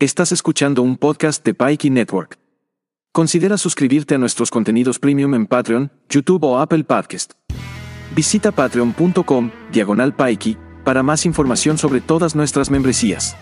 Estás escuchando un podcast de Pikey Network. Considera suscribirte a nuestros contenidos premium en Patreon, YouTube o Apple Podcast. Visita patreon.com, diagonal Pikey, para más información sobre todas nuestras membresías.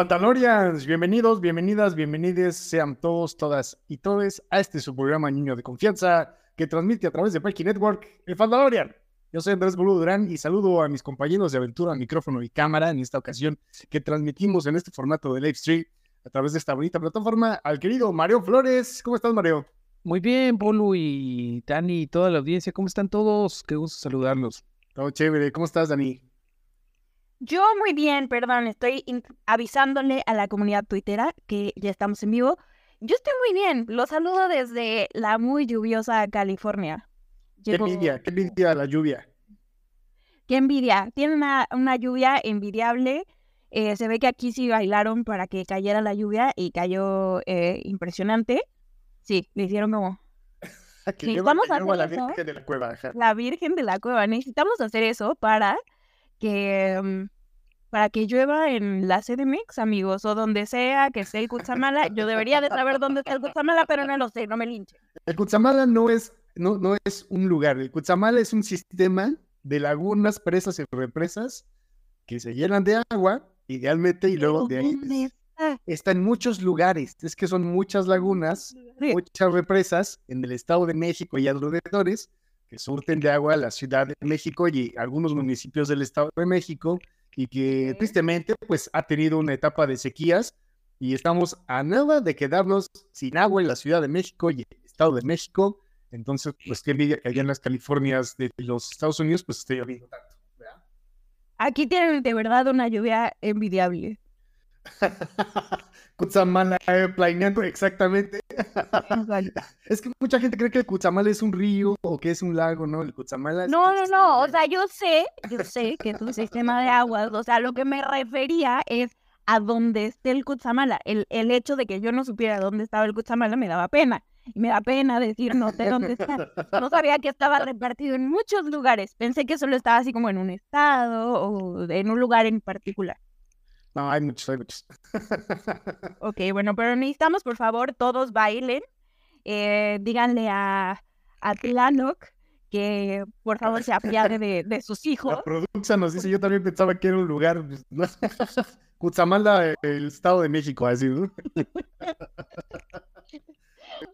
Fantalorians, bienvenidos, bienvenidas, bienvenides sean todos, todas y todes a este su programa Niño de Confianza que transmite a través de Pikey Network, el Fantalorian. Yo soy Andrés Boludo Durán y saludo a mis compañeros de aventura, micrófono y cámara en esta ocasión que transmitimos en este formato de live stream a través de esta bonita plataforma al querido Mario Flores. ¿Cómo estás, Mario? Muy bien, Bolu y Dani y toda la audiencia, ¿cómo están todos? Qué gusto saludarlos. Todo chévere. ¿Cómo estás, Dani? Yo muy bien, perdón, estoy avisándole a la comunidad tuitera que ya estamos en vivo. Yo estoy muy bien, los saludo desde la muy lluviosa California. Qué envidia, qué envidia la lluvia. Qué envidia, tiene una, una lluvia envidiable. Eh, se ve que aquí sí bailaron para que cayera la lluvia y cayó eh, impresionante. Sí, le hicieron como Que Sí, vamos a la eso. Virgen de la cueva. la Virgen de la Cueva. Necesitamos hacer eso para que mm, para que llueva en la CDMX, amigos, o donde sea que esté el Cutzamala. Yo debería de saber dónde está el Cutzamala, pero no lo sé, no me linche. El Cutzamala no es, no, no es un lugar. El Cutzamala es un sistema de lagunas, presas y represas que se llenan de agua, idealmente, y luego de ahí ¿Dónde está? en muchos lugares. Es que son muchas lagunas, muchas represas en el Estado de México y alrededores que surten de agua a la Ciudad de México y algunos municipios del Estado de México y que tristemente pues ha tenido una etapa de sequías y estamos a nada de quedarnos sin agua en la Ciudad de México y el Estado de México. Entonces, pues qué envidia que allá en las Californias de los Estados Unidos pues esté lloviendo tanto. ¿verdad? Aquí tienen de verdad una lluvia envidiable. Cutzamala eh, planeando exactamente. Es que mucha gente cree que el Cutzamala es un río o que es un lago, ¿no? El Cutzamala es No, no, no, o sea, yo sé, yo sé que es un sistema de aguas, o sea, lo que me refería es a dónde esté el Cutzamala. El, el hecho de que yo no supiera dónde estaba el Cutzamala me daba pena. Y me da pena decir no sé dónde está. No sabía que estaba repartido en muchos lugares. Pensé que solo estaba así como en un estado o en un lugar en particular. No, hay muchos, hay muchos. Ok, bueno, pero necesitamos, por favor, todos bailen. Eh, díganle a, a Tlaloc que por favor se apiade de, de sus hijos. La producción nos dice, yo también pensaba que era un lugar. pues. Cutzamala, el Estado de México, así, ¿no?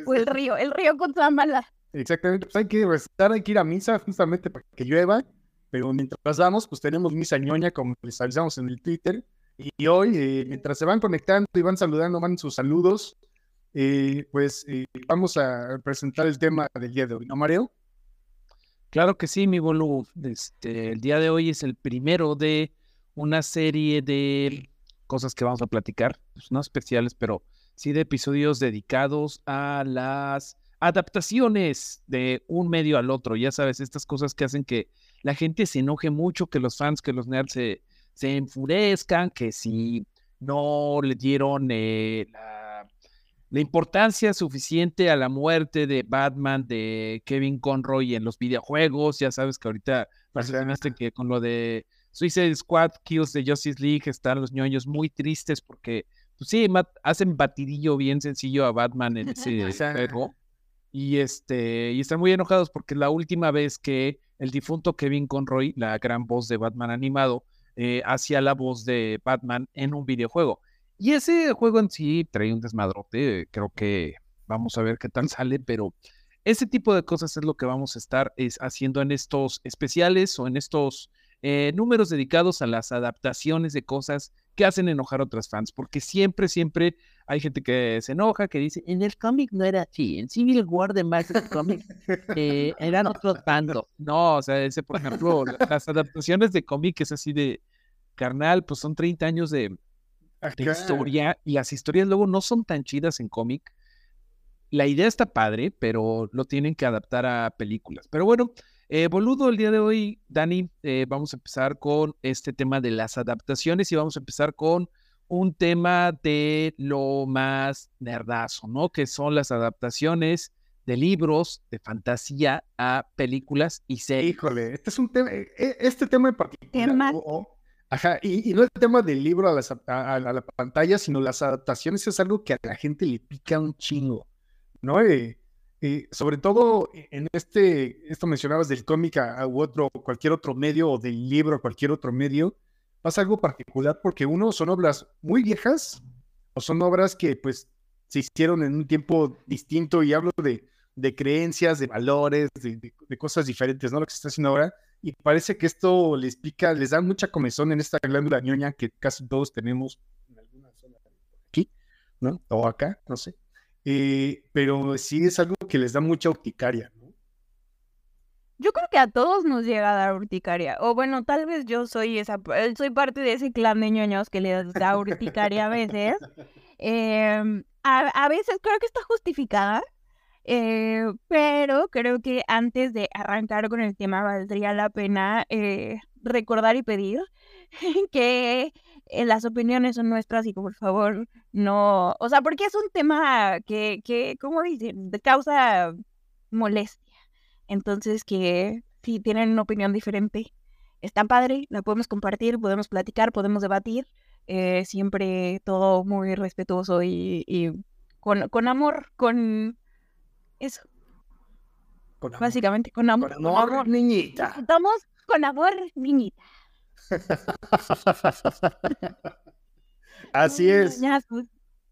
O el río, el río Cutzamala. Exactamente, pues hay que rezar, hay que ir a misa justamente para que llueva, pero mientras vamos, pues tenemos misa ñoña, como les avisamos en el Twitter, y hoy, eh, mientras se van conectando y van saludando, van sus saludos, eh, pues eh, vamos a presentar el tema del día de hoy, ¿no, Mario? Claro que sí, mi Bolu. Este, el día de hoy es el primero de una serie de cosas que vamos a platicar, pues, no especiales, pero sí de episodios dedicados a las adaptaciones de un medio al otro. Ya sabes, estas cosas que hacen que la gente se enoje mucho, que los fans, que los nerds se, se enfurezcan, que si no le dieron eh, la, la importancia suficiente a la muerte de Batman, de Kevin Conroy en los videojuegos. Ya sabes que ahorita parece que con lo de Suicide Squad, Kills de Justice League, están los ñoños muy tristes porque, pues sí, mat- hacen batidillo bien sencillo a Batman en ese juego. Y este, y están muy enojados porque la última vez que el difunto Kevin Conroy, la gran voz de Batman animado, eh, hacía la voz de Batman en un videojuego. Y ese juego en sí trae un desmadrote, creo que vamos a ver qué tal sale, pero ese tipo de cosas es lo que vamos a estar es, haciendo en estos especiales o en estos eh, números dedicados a las adaptaciones de cosas que hacen enojar a otras fans, porque siempre, siempre hay gente que se enoja, que dice, en el cómic no era así, en Civil War de Marvel Comics eh, eran otros bandos. No, o sea, ese, por ejemplo, la- las adaptaciones de cómic es así de carnal, pues son 30 años de, de historia y las historias luego no son tan chidas en cómic. La idea está padre, pero lo tienen que adaptar a películas. Pero bueno, eh, boludo, el día de hoy, Dani, eh, vamos a empezar con este tema de las adaptaciones y vamos a empezar con un tema de lo más nerdazo, ¿no? Que son las adaptaciones de libros de fantasía a películas y series. Híjole, este es un tema, e, e, este tema en particular. ajá, y, no el tema del libro a, la pantalla, sino las adaptaciones es algo que a la gente le pica un chingo, ¿no? Eh, eh, sobre todo en este, esto mencionabas del cómic a, otro, cualquier otro medio, o del libro a cualquier otro medio, pasa algo particular porque uno son obras muy viejas o son obras que pues se hicieron en un tiempo distinto y hablo de, de creencias, de valores, de, cosas diferentes, ¿no? Lo que se está haciendo ahora. Y parece que esto les pica, les da mucha comezón en esta glándula ñoña que casi todos tenemos en alguna zona aquí, ¿no? O acá, no sé. Eh, pero sí es algo que les da mucha urticaria, ¿no? Yo creo que a todos nos llega a dar urticaria. O bueno, tal vez yo soy esa, eh, soy parte de ese clan de ñoños que les da urticaria a veces. Em, a, veces creo que está justificada. Eh, pero creo que antes de arrancar con el tema valdría la pena recordar y pedir que eh, las opiniones son nuestras y por favor no, o sea, porque es un tema que, que ¿cómo dicen? De causa molestia. Entonces que si tienen una opinión diferente, está padre, la podemos compartir, podemos platicar, podemos debatir, eh, siempre todo muy respetuoso y, y con, con, amor, con eso. Básicamente, con amor. Con amor, niñita. Estamos con amor, niñita. Así es.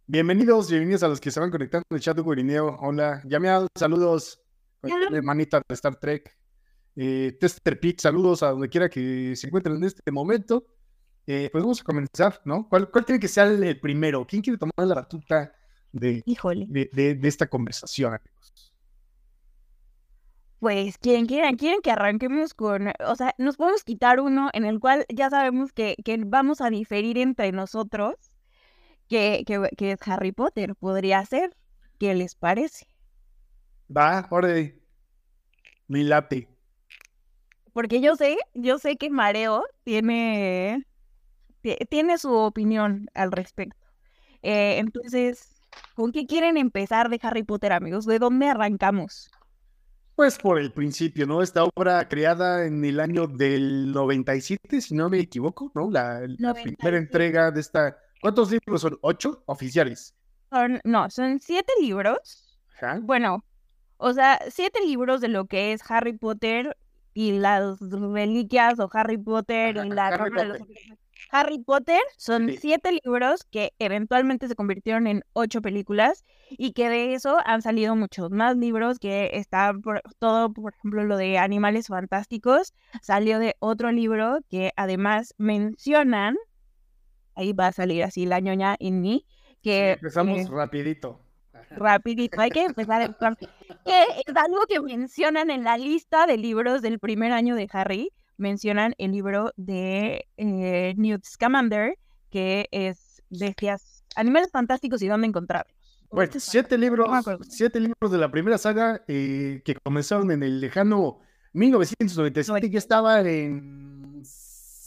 Bienvenidos, bienvenidos a los que se van conectando en el chat de Gurineo. Hola, llameados, saludos. Hermanita de Star Trek. Eh, Tester Pete, saludos a donde quiera que se encuentren en este momento. Eh, pues vamos a comenzar, ¿no? ¿Cuál, ¿Cuál, tiene que ser el primero? ¿Quién quiere tomar la batuta de, de, de esta conversación, amigos? Pues quieren, quieren, quieren que arranquemos con, o sea, nos podemos quitar uno en el cual ya sabemos que, que vamos a diferir entre nosotros, que, que, que, es Harry Potter, podría ser. ¿Qué les parece? Va, orden. Mi late. Porque yo sé, yo sé que Mareo tiene, tiene su opinión al respecto. Eh, entonces, ¿con qué quieren empezar de Harry Potter, amigos? ¿De dónde arrancamos? Pues por el principio, ¿no? Esta obra creada en el año del 97, si no me equivoco, ¿no? La, primera entrega de esta. ¿Cuántos libros son? ¿Ocho oficiales? no, son siete libros. Bueno, o sea, siete libros de lo que es Harry Potter y las reliquias o Harry Potter y la Harry Potter son siete libros que eventualmente se convirtieron en ocho películas y que de eso han salido muchos más libros que está por, todo, por ejemplo, lo de Animales Fantásticos salió de otro libro que además mencionan, ahí va a salir así la ñoña en mí, que... empezamos eh, rapidito. Rapidito, hay que empezar que es algo que mencionan en la lista de libros del primer año de Harry mencionan el libro de eh, Newt Scamander, que es Bestias, Animales Fantásticos y dónde encontrarlos. Bueno, siete libros, siete libros de la primera saga eh, que comenzaron en el lejano 1997, ya estaba en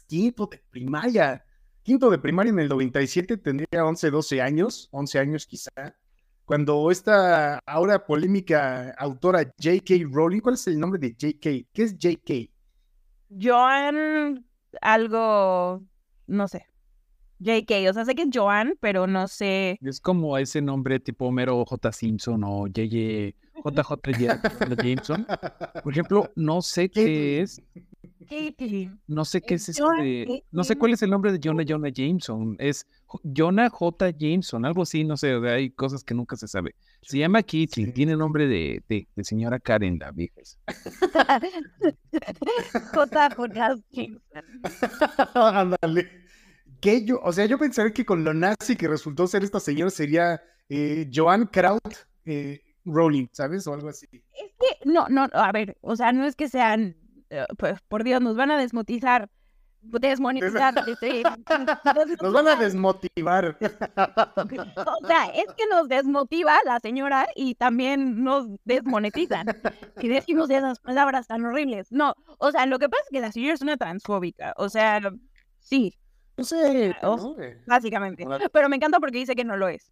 quinto de primaria. Quinto de primaria en el 97 tendría 11, 12 años, 11 años quizá. Cuando esta ahora polémica autora J.K. Rowling, ¿cuál es el nombre de J.K.? ¿Qué es J.K.? Joan, algo, no sé. JK, o sea, sé que es Joan, pero no sé. Es como ese nombre tipo Homero J. Simpson o JJ, JJ Jameson. Por ejemplo, no sé qué es. No sé qué es eso de. No sé cuál es el nombre de Jonah Jonah Jameson. Es Jonah J. Jameson, algo así, no sé. Hay cosas que nunca se sabe. Se llama Kitty, tiene nombre de, de, señora Karen, la vieja. J. J. Jameson. Ándale. Que yo, o sea, yo pensaría que con lo nazi que resultó ser esta señora sería eh, Joan Kraut eh, Rowling, ¿sabes? O algo así. Es que, no, no, a ver, o sea, no es que sean pues por Dios, nos van a desmotizar. desmonetizar. Nos van a desmotivar. O sea, es que nos desmotiva la señora y también nos desmonetizan. Y decimos esas palabras tan horribles. No, o sea, lo que pasa es que la señora es una transfóbica. O sea, sí, No sé. Eh, básicamente. Pero me encanta porque dice que no lo es.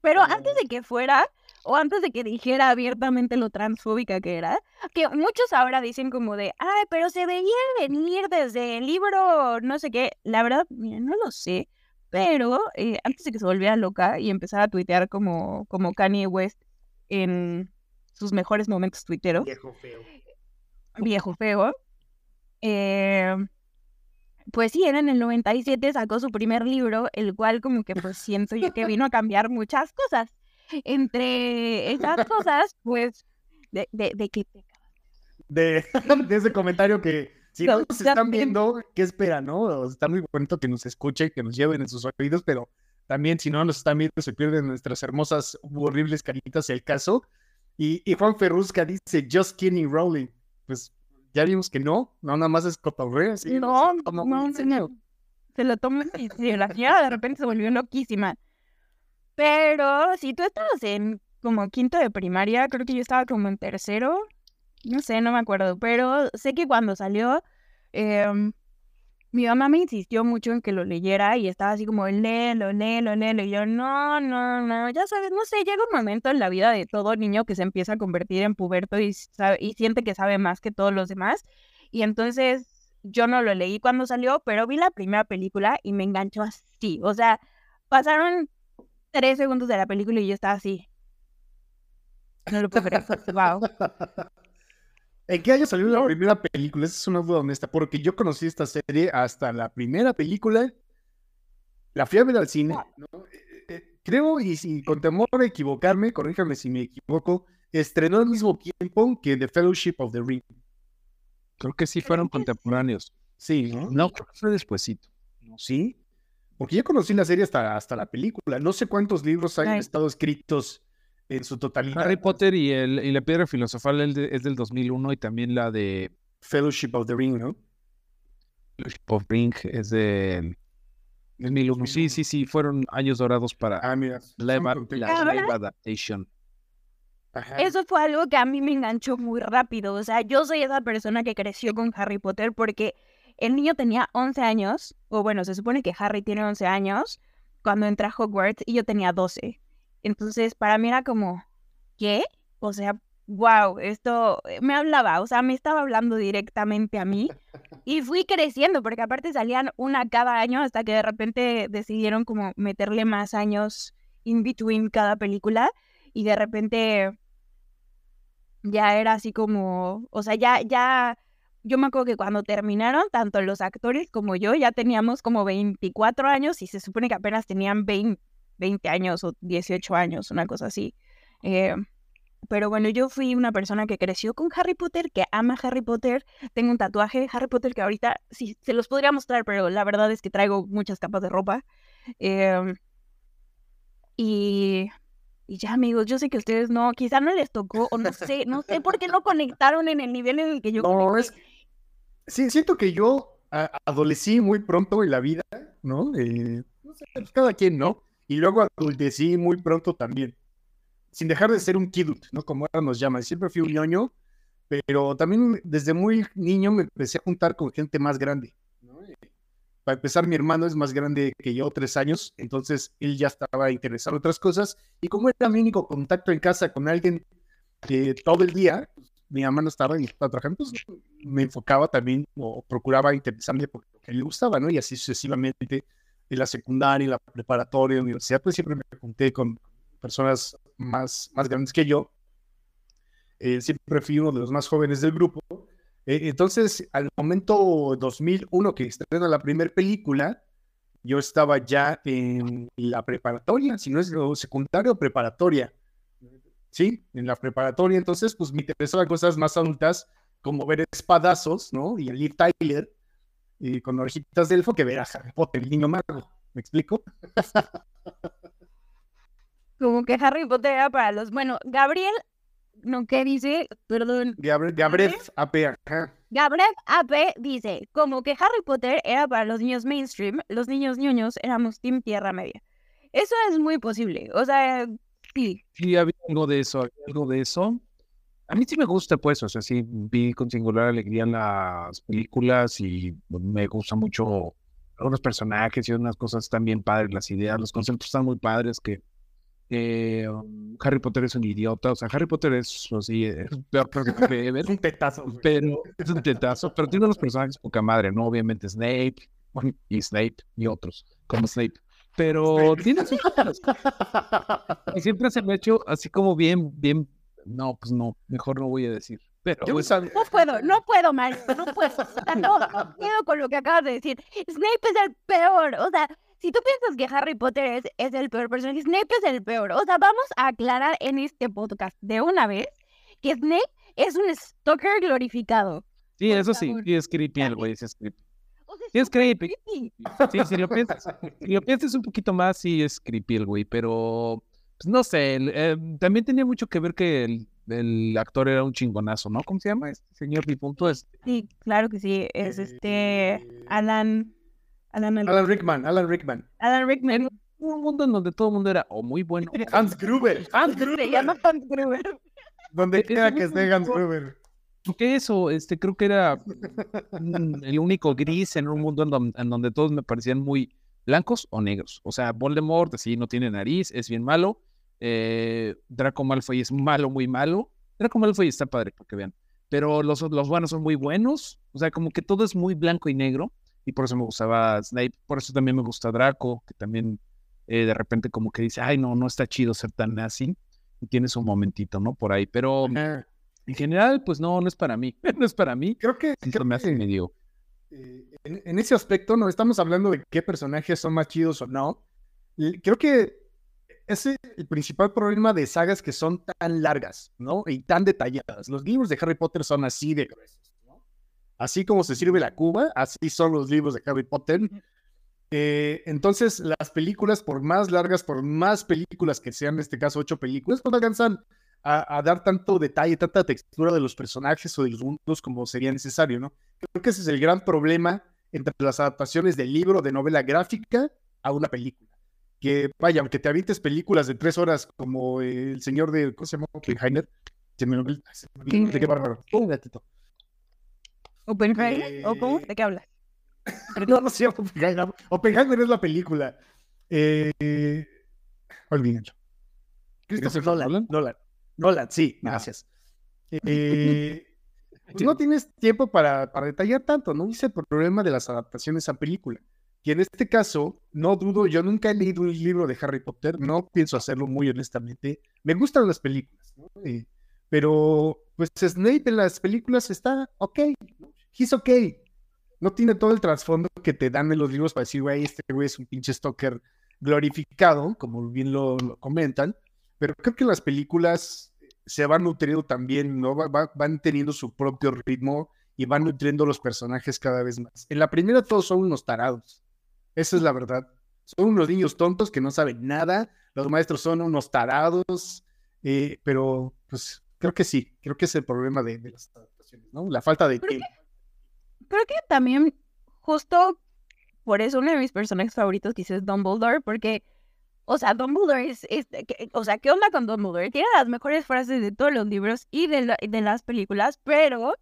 Pero antes de que fuera, o antes de que dijera abiertamente lo transfóbica que era, que muchos ahora dicen como de, ay, pero se veía venir desde el libro, no sé qué. La verdad, mira, no lo sé. Pero eh, antes de que se volviera loca y empezara a tuitear como, como Kanye West en sus mejores momentos tuiteros, Viejo feo. viejo feo. Eh, pues sí, era en el 97, sacó su primer libro, el cual como que pues siento yo que vino a cambiar muchas cosas. Entre esas cosas, pues, de, de, de que te De, de ese comentario que si no No, nos están viendo, ¿qué esperan, no? Está muy bonito que nos escuchen, que nos lleven en sus oídos, pero también si no nos están viendo, se pierden nuestras hermosas horribles caritas, el caso. Y, y Juan Ferrusca dice, just kidding, Rowling. Pues ya vimos que no, no, nada más es cotorreo. No, se no, no, serio. se lo toma en serio. La de repente se volvió loquísima. Pero si tú estabas en como quinto de primaria, creo que yo estaba como en tercero. No sé, no me acuerdo. Pero sé que cuando salió, em, mi mamá me insistió mucho en que lo leyera y estaba así como, léelo, léelo, léelo. Y yo, no, no, no, ya sabes, no sé, llega un momento en la vida de todo niño que se empieza a convertir en puberto y, sabe- y siente que sabe más que todos los demás. Y entonces yo no lo leí cuando salió, pero vi la primera película y me enganchó así. O sea, pasaron tres segundos de la película y yo estaba así. No lo puedo creer. Wow. ¿En qué año salió la primera película? Esa es una duda honesta, porque yo conocí esta serie hasta la primera película. La fui a ver al cine. ¿no? Eh, eh, creo, y si con temor a equivocarme, corríjame si me equivoco, estrenó al mismo tiempo que The Fellowship of the Ring. Creo que sí fueron contemporáneos. Sí, ¿no? No, creo que fue despuesito. Sí. Porque yo conocí la serie hasta, hasta la película. No sé cuántos libros han Ay. estado escritos en su totalidad. Harry Potter y, el, y la piedra filosofal de- es del 2001 y también la de Fellowship of the Ring, ¿no? Fellowship of Ring es del 2001. Sí, sí, sí, fueron años dorados para Ah, mira. la, live adaptation. Ajá. Eso fue algo que a mí me enganchó muy rápido. O sea, yo soy esa persona que creció con Harry Potter porque el niño tenía 11 años, o bueno, se supone que Harry tiene 11 años cuando entra a Hogwarts y yo tenía 12. Entonces, para mí era como, ¿qué? O sea, wow, esto eh, me hablaba, o sea, me estaba hablando directamente a mí y fui creciendo porque aparte salían una cada año hasta que de repente decidieron como meterle más años in between cada película y de repente ya era así como, o sea, ya, ya, yo me acuerdo que cuando terminaron, tanto los actores como yo ya teníamos como 24 años y se supone que apenas tenían 20, 20 años o 18 años, una cosa así. Eh, pero bueno, yo fui una persona que creció con Harry Potter, que ama Harry Potter. Tengo un tatuaje de Harry Potter que ahorita sí se los podría mostrar, pero la verdad es que traigo muchas capas de ropa. Em, y, y ya, amigos, yo sé que ustedes no, quizá no les tocó, o no sé, no sé por qué no conectaron en el nivel en el que yo No, conecté. es. Sí, siento que yo a- adolecí muy pronto en la vida, ¿no? Eh, no sé, pues, cada quien, ¿no? Y luego adultecí muy pronto también. Sin dejar de ser un kidut, ¿no? Como ahora nos llaman. Siempre fui un ñoño, pero también desde muy niño me empecé a juntar con gente más grande, ¿no? Eh, Para empezar, mi hermano es más grande que yo, tres años, entonces él ya estaba interesado en otras cosas. Y como era mi único contacto en casa con alguien eh, todo el día, mi mamá no estaba y estaba trabajando, pues me enfocaba también o procuraba interesarme por lo que le gustaba, ¿no? Y así sucesivamente en la secundaria, en la preparatoria, en la universidad, pues siempre me junté con personas más, más grandes que yo. Eh, siempre fui uno de los más jóvenes del grupo. Eh, entonces, al momento 2001 que estrena la primera película, yo estaba ya en la preparatoria, si no es lo secundario, preparatoria. Sí, en la preparatoria, entonces, pues me interesaban cosas más adultas, como ver espadazos, ¿no? Y el Liv Tyler, y con orejitas de elfo, que ver a Harry Potter, el niño mago. ¿Me explico? Como que Harry Potter era para los, bueno, Gabriel, no, ¿qué dice? Perdón. Gabriel, Gabriel AP. Gabriel AP dice, como que Harry Potter era para los niños mainstream, los niños ñoños éramos Team Tierra Media. Eso es muy posible. O sea, sí. Sí, había algo de eso, había algo de eso. A mí sí me gusta, pues, o sea, sí vi con singular alegría las películas y me gusta mucho algunos personajes y unas cosas están bien padres, las ideas, los conceptos están muy padres que eh, um, Harry Potter es un idiota, o sea, Harry Potter es así, es peor que es un tetazo, güey. pero es un tetazo, pero tiene unos personajes poca madre, ¿no? Obviamente Snape y Snape y otros, como Snape. Pero tiene sus Y siempre se me ha hecho así como bien, bien. No, pues no, mejor no voy a decir. Pero Yo pues, sab- No puedo, no puedo, Mario, no puedo. O sea, no, no puedo con lo que acabas de decir. Snape es el peor. O sea, si tú piensas que Harry Potter es, es el peor personaje, Snape es el peor. O sea, vamos a aclarar en este podcast de una vez que Snape es un stalker glorificado. sí, eso sí, favor. sí es creepy el güey, sí es creepy. O sea, Sí es creepy. creepy. Sí, si lo piensas, si lo piensas un poquito más, sí es creepy el güey, pero pues no sé, el- eh, también tenía mucho que ver que el, el actor era un chingonazo, ¿no? ¿Cómo se llama este señor difunto? Es, Sí, claro que sí. Es este Eh, Alan. Alan, Alan, Alan Rickman, Alan Rickman. Rickman. un mundo en donde todo el mundo era o muy bueno. Hans Gruber. Hans Se Gruber. llama Hans Gruber. Donde Ese quiera que esté Hans tipo- Gruber. Porque eso, este, creo que era mm, el único gris en un mundo en, don- en donde todos me parecían muy blancos o negros. O sea, Voldemort, sí, no tiene nariz, es bien malo. Eh, Draco Malfoy es malo, muy malo. Draco Malfoy está padre, para que vean. Pero los, los buenos son muy buenos. O sea, como que todo es muy blanco y negro. Y por eso me gustaba Snape. Por eso también me gusta Draco, que también eh, de repente como que dice, ay, no, no está chido ser tan nazi. Y tiene su momentito, ¿no? Por ahí. Pero en general, pues no, no es para mí. No es para mí. Creo que, creo me hace que, medio. eh, en, en ese aspecto no estamos hablando de qué personajes son más chidos o no. Creo que ese es el principal problema de sagas que son tan largas, ¿no? Y tan detalladas. Los libros de Harry Potter son así de gruesos, ¿no? Así como se sirve la cuba, así son los libros de Harry Potter. Eh, entonces, las películas, por más largas, por más películas que sean, en este caso ocho películas, pues no alcanzan a, a dar tanto detalle, tanta textura de los personajes o de los mundos como sería necesario, ¿no? Creo que ese es el gran problema entre las adaptaciones del libro de novela gráfica a una película. Que vaya, aunque te avientes películas de tres horas como eh, el señor de, ¿cómo se llama? Oppenheimer. Se me olvidó- de qué bárbaro. Un gatito. ¿Oppenheimer? ¿O cómo? Eh, ¿De qué hablas? No, no se llama Oppenheimer. Oppenheimer es la película. Eh, olvídenlo. Christopher ¿Christopher Nolan. Nolan? Nolan. Sí, Ah. gracias. Eh, pues no tienes tiempo para, para detallar tanto, ¿no? Es el problema de las adaptaciones a película. Y en este caso, no dudo, yo nunca he leído un libro de Harry Potter, no pienso hacerlo muy honestamente. Me gustan las películas, ¿no? Eh, pero, pues Snape en las películas está ok, he's ok. No tiene todo el trasfondo que te dan en los libros para decir, güey, este güey es un pinche stalker glorificado, como bien lo, lo comentan. Pero creo que las películas se van nutriendo también, ¿no? Va- va- van teniendo su propio ritmo y van nutriendo los personajes cada vez más. En la primera todos son unos tarados. Esa es la verdad. Son unos niños tontos que no saben nada. Los maestros son unos tarados. eh, pero, pues, creo que sí. Creo que es el problema de, de las adaptaciones, ¿no? La falta de Creo tiempo. Creo que también, justo por eso, uno de mis personajes favoritos quizás es Dumbledore, porque, o sea, Dumbledore es, es- que- o sea, ¿qué onda con Dumbledore? Tiene las mejores frases de todos los libros y de, la- de las películas, pero,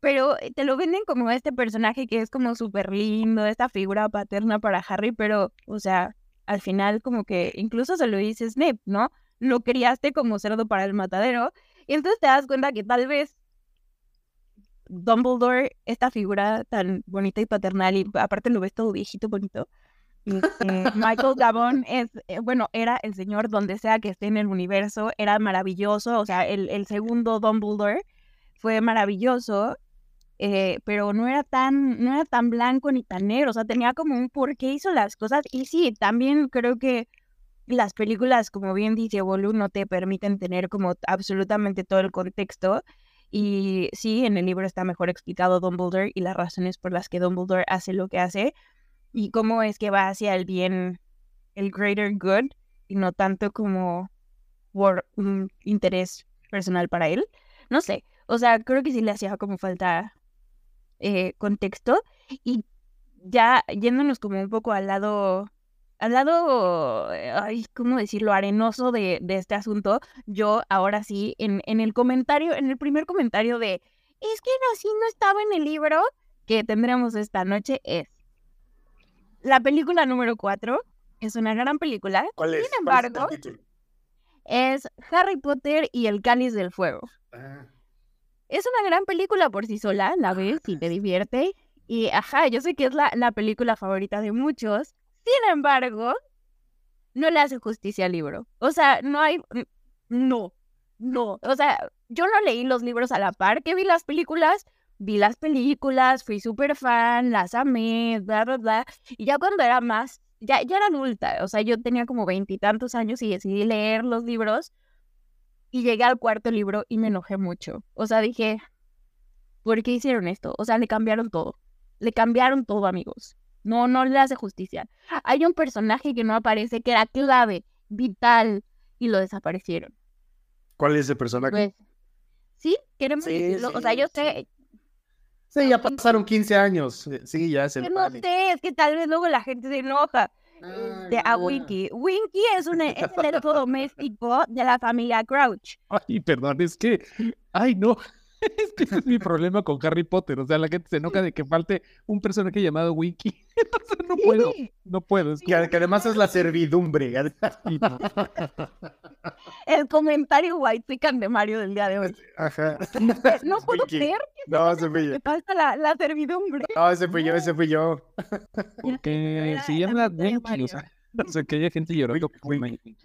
pero eh, te lo venden como este personaje que es como súper lindo, esta figura paterna para Harry, pero, o sea, al final como que incluso se lo dice Snape, ¿no? Lo criaste como cerdo para el matadero, y entonces te das cuenta que tal vez Dumbledore, esta figura tan bonita y paternal, y aparte lo ves todo viejito, bonito. Eh, Michael Gabon es, eh, bueno, era el señor donde sea que esté en el universo, era maravilloso, o sea, el, el segundo Dumbledore fue maravilloso, eh, pero no era tan, no era tan blanco ni tan negro, o sea, tenía como un por qué hizo las cosas, y sí, también creo que las películas, como bien dice Bolu, no te permiten tener como absolutamente todo el contexto, y sí, en el libro está mejor explicado Dumbledore y las razones por las que Dumbledore hace lo que hace y cómo es que va hacia el bien, el greater good y no tanto como por un interés personal para él. No sé, o sea, creo que sí le hacía como falta eh, contexto y ya yéndonos como un poco al lado, al lado, eh, ay, ¿cómo decirlo?, arenoso de, de este asunto, yo ahora sí, en, en el comentario, en el primer comentario de, es que así no estaba en el libro que tendremos esta noche es la película número 4, es una gran película, ¿Cuál es? sin ¿Cuál es el embargo, es Harry Potter y el Cáliz del Fuego. Ah, Es una gran película por sí sola, la ves y te divierte. Y ajá, yo sé que es la, la película favorita de muchos. Sin embargo, no le hace justicia al libro. O sea, no hay. No, no. O sea, yo no leí los libros a la par que vi las películas. Vi las películas, fui súper fan, las amé, bla, bla, bla. Y ya cuando era más, ya, ya era adulta. O sea, yo tenía como veintitantos años y decidí leer los libros. Y llegué al cuarto libro y me enojé mucho. O sea, dije, ¿por qué hicieron esto? O sea, le cambiaron todo. Le cambiaron todo, amigos. No, no le hace justicia. Hay un personaje que no aparece, que era clave, vital, y lo desaparecieron. ¿Cuál es ese personaje? Pues, ¿sí? Queremos Sí, decirlo. O sí, sea, yo sé, sí, ya pasaron 15 años. Eh, Sí, ya se que no vale. sé, es que tal vez luego la gente se enoja. Ay, De, a. Winky. Winky es, un, es el elfo doméstico de la familia Crouch. Ay, perdón, es que, ay, no. Es que ese es mi problema con Harry Potter. O sea, la gente se enoja de que falte un personaje llamado Winky. Entonces no puedo, no puedo. Es Que, que además es la servidumbre. no. el comentario white pican de Mario del día de hoy. Ajá. No Es puedo Winky. creer No, ese fui yo. falta la, la servidumbre. No, ese fui yo, ese fui yo. Porque se de Winky. Mario. O sea, o sea, que haya gente llorando. Winky.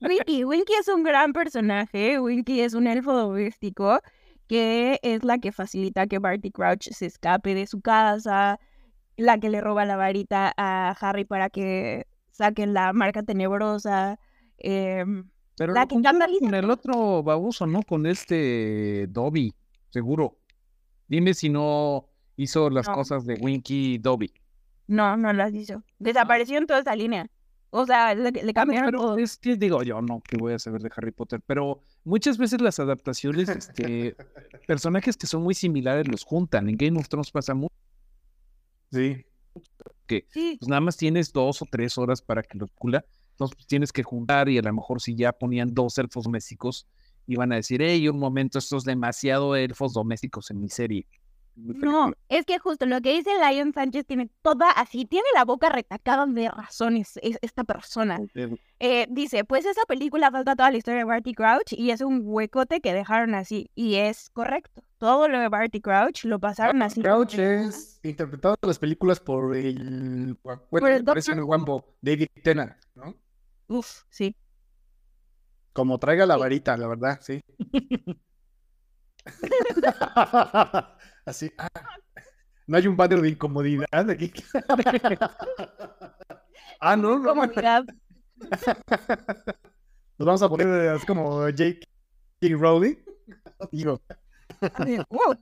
Winky, Winky es un gran personaje. Winky es un elfo doméstico que es la que facilita que Barty Crouch se escape de su casa, la que le roba la varita a Harry para que saquen la marca tenebrosa. em, Pero La que con el otro baboso, ¿no? Con este Dobby, seguro. Dime si no hizo las No. cosas de Winky y Dobby. no, no las hizo. Desapareció en toda esa línea. O sea, le, le cambiaron Pero todo. es que digo, yo no, que voy a saber de Harry Potter, pero muchas veces las adaptaciones, este, personajes que son muy similares los juntan. En Game of Thrones pasa mucho, Sí. Sí, pues nada más tienes dos o tres horas para que los cula, entonces pues, tienes que juntar y a lo mejor si ya ponían dos elfos domésticos, iban a decir, hey, un momento, estos demasiado elfos domésticos en mi serie. No, película". es que justo lo que dice Lion Sánchez tiene toda así, tiene la boca retacada de razones es- esta persona. Eh, dice, pues esa película falta toda la historia de Barty Crouch y es un huecote que dejaron así. Y es correcto. Todo lo de Barty Crouch lo pasaron así. Crouch es interpretado en las películas por el. Por el Doctor guambo David Tennant, ¿no? Uf, sí. Como traiga la varita, la verdad, sí. Así. ah, No hay un banner de incomodidad aquí. ah, no, no. Nos vamos a poner eh, así como Jake Rowling. Digo, Wow.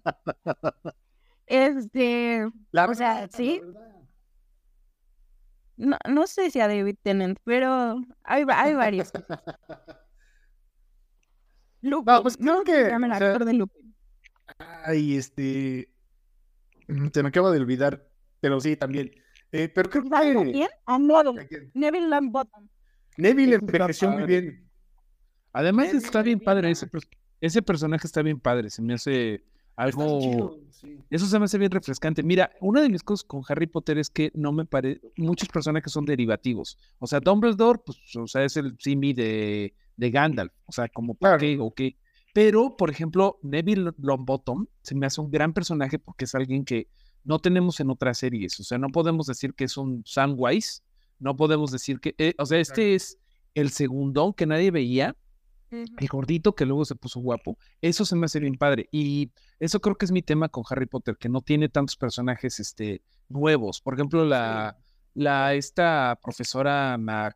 Este, la O sea, verdad, sí. no, no sé si a David Tennant, pero hay, hay varios. Lupin. No, pues creo que. O sea, actor de Lupin. Ay, este. mm, Se me acaba de olvidar. Pero sí, también. Eh, pero creo ¿Sabes a que. quién? A Neville. que Neville envejeció muy bien. Además Neville está bien padre, ese, ese personaje está bien padre, se me hace algo... chido, sí. Eso se me hace bien refrescante. Mira, una de mis cosas con Harry Potter es que no me parece. Muchos personajes son derivativos. O sea, Dumbledore, pues, o sea, es el simi de, de Gandalf. O sea, como para Claro. qué o qué. Pero, por ejemplo, Neville Longbottom se me hace un gran personaje porque es alguien que no tenemos en otras series. O sea, no podemos decir que es un Samwise. No podemos decir que. eh, o sea, este es el segundón que nadie veía el gordito que luego se puso guapo. Eso se me hace bien padre. Y eso creo que es mi tema con Harry Potter, que no tiene tantos personajes este, nuevos. Por ejemplo, la, la esta profesora Mac...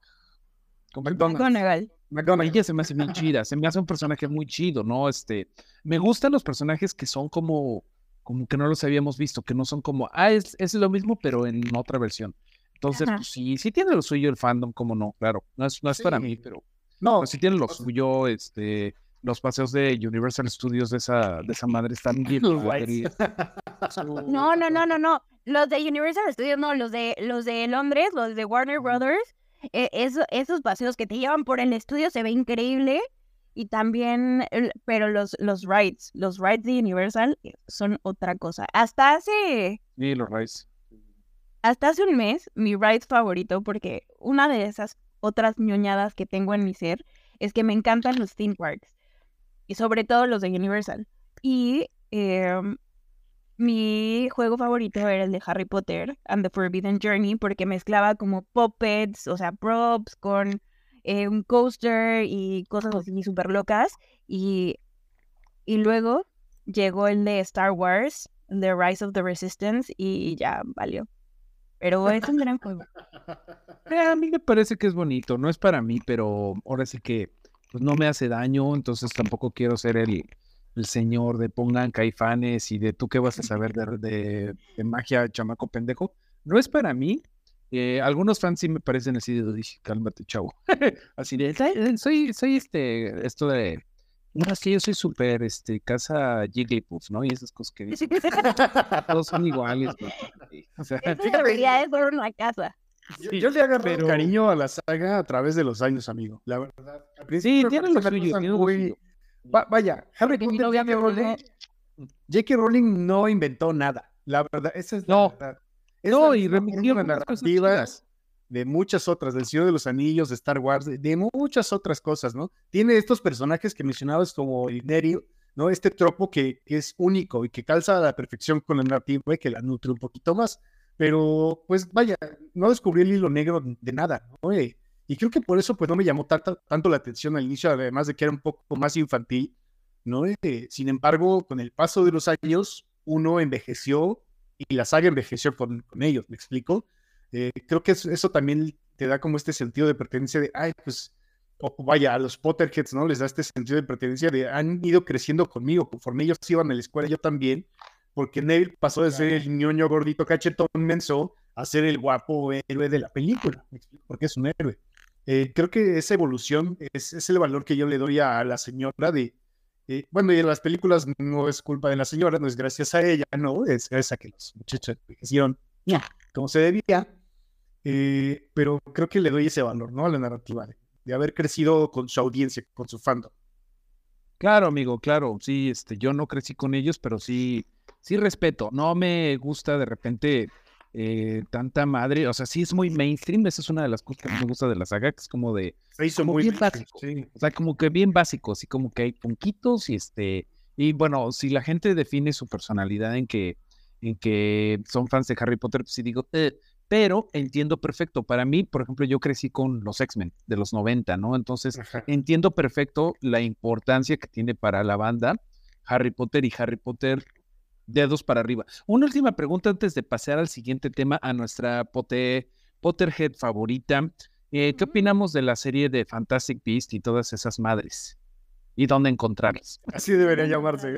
McDonald's. McDonald's. Ella se me hace bien chida, se me hace un personaje muy chido, ¿no? Este, me gustan los personajes que son como, como que no los habíamos visto, que no son como, ah, es, es lo mismo, pero en otra versión. Entonces, Ajá. pues sí, sí tiene lo suyo el fandom, como no, claro. No es, no es para mí, pero No, pero sí tiene lo sea- suyo, este, los paseos de Universal Studios de esa, de esa madre están bien. No, no, no, no, no. Los de Universal Studios, no, los de los de Londres, los de Warner Brothers, eh, eso- esos paseos que te llevan por el estudio se ve increíble. Y también, pero los, los rides, los rides de Universal son otra cosa. Hasta hace, Sí, los Rice. hasta hace un mes, mi ride favorito, porque una de esas otras ñoñadas que tengo en mi ser es que me encantan los theme parks. Y sobre todo los de Universal. Y em, mi juego favorito era el de Harry Potter and the Forbidden Journey porque mezclaba como puppets, o sea, props con eh, un coaster y cosas así súper locas. Y, y luego llegó el de Star Wars, The Rise of the Resistance, y ya valió. Pero es un gran juego. Eh, a mí me parece que es bonito, no es para mí, pero ahora sí que pues, no me hace daño, entonces tampoco quiero ser el, el señor de pongan caifanes y de tú qué vas a saber de, de- de magia, chamaco pendejo. No es para mí. Eh, algunos fans sí me parecen así de, "Uy, cálmate, chavo. así de, "Soy- soy, soy este, esto de, no, es que yo soy súper, este, casa Jigglypuff, ¿no? Y esas cosas que dicen, todos son iguales. güey". O sea, ser una casa. Yo, Sí, yo le agarré pero- cariño a la saga a través de los años, amigo. La verdad. Al sí, tiene lo suyo, tiene lo suyo. Va- vaya, Harry Potter, J.K. Rowling, J.K. Rowling no inventó nada. La verdad, esa es la No. verdad. Es No, la y remitió fórmula algunas cosas narrativa chidas. de muchas otras, del Señor de los Anillos, de Star Wars, de, de muchas otras cosas, ¿no? Tiene estos personajes que mencionabas como el Nerio, ¿no? Este tropo que, que es único y que calza a la perfección con la narrativa y que la nutre un poquito más. Pero, pues vaya, no descubrí el hilo negro de nada, ¿no? Eh, y creo que por eso, pues no me llamó tanta- tanto la atención al inicio, además de que era un poco más infantil, ¿no? Eh, sin embargo, con el paso de los años, uno envejeció y la saga envejeció con, con ellos, ¿me explico? Eh, creo que eso, eso también te da como este sentido de pertenencia de, ay, pues, o vaya, a los Potterheads, ¿no? Les da este sentido de pertenencia de, han ido creciendo conmigo, conforme ellos iban a la escuela, yo también, porque Neville pasó de ser el ñoño gordito cachetón menso a ser el guapo héroe de la película, ¿me explico? Porque es un héroe. Eh, creo que esa evolución es, el valor que yo le doy a la señora de, eh, bueno, y en las películas no es culpa de la señora, no es gracias a ella, no, es gracias a que los muchachos envejecieron como se debía, eh, pero creo que le doy ese valor, ¿no? A la narrativa, de, de haber crecido con su audiencia, con su fandom. Claro, amigo, claro. Sí, este, yo no crecí con ellos, pero sí, sí respeto. No me gusta de repente eh, tanta madre. O sea, sí es muy mainstream. Esa es una de las cosas que me gusta de la saga, que es como de, Se hizo muy bien básico. sí. o sea, como que bien básico, así como que hay punquitos y este, y bueno, si la gente define su personalidad en que, en que son fans de Harry Potter, pues sí digo, "Eh", pero entiendo perfecto. Para mí, por ejemplo, yo crecí con los X-Men de los 90, ¿no? Entonces, Ajá. entiendo perfecto la importancia que tiene para la banda Harry Potter y Harry Potter dedos para arriba. Una última pregunta antes de pasar al siguiente tema, a nuestra pote- Potterhead favorita. Eh, ¿Qué opinamos de la serie de Fantastic Beast y todas esas madres? ¿Y dónde encontrarlas? Así debería llamarse.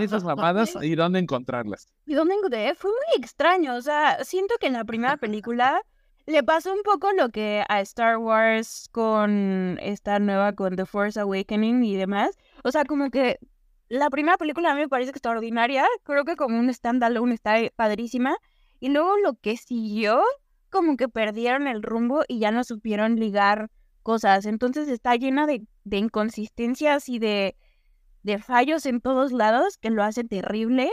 Esas mamadas, ¿y dónde encontrarlas? ¿Y dónde encontré? Fue muy extraño. O sea, siento que en la primera película le pasó un poco lo que a Star Wars con esta nueva, con The Force Awakening y demás. O sea, como que la primera película a mí me parece extraordinaria. Creo que como un standalone está padrísima. Y luego lo que siguió, como que perdieron el rumbo y ya no supieron ligar cosas. Entonces está llena de, de inconsistencias y de, de fallos en todos lados que lo hace terrible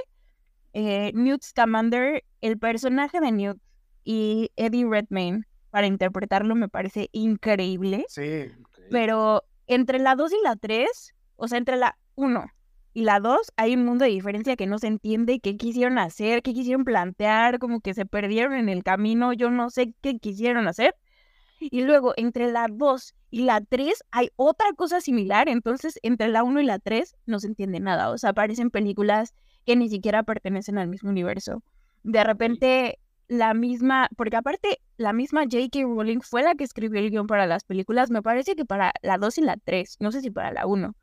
eh, Newt Scamander, el personaje de Newt y Eddie Redmayne para interpretarlo me parece increíble, Sí. pero entre la 2 y la 3, o sea, entre la 1 y la 2 hay un mundo de diferencia que no se entiende qué quisieron hacer, qué quisieron plantear, como que se perdieron en el camino, yo no sé qué quisieron hacer. Y luego entre la 2 y la 3 hay otra cosa similar, entonces entre la 1 y la 3 no se entiende nada, o sea, aparecen películas que ni siquiera pertenecen al mismo universo. De repente, la misma, porque aparte, la misma J.K. Rowling fue la que escribió el guion para las películas, me parece que para la 2 y la 3, no sé si para la 1,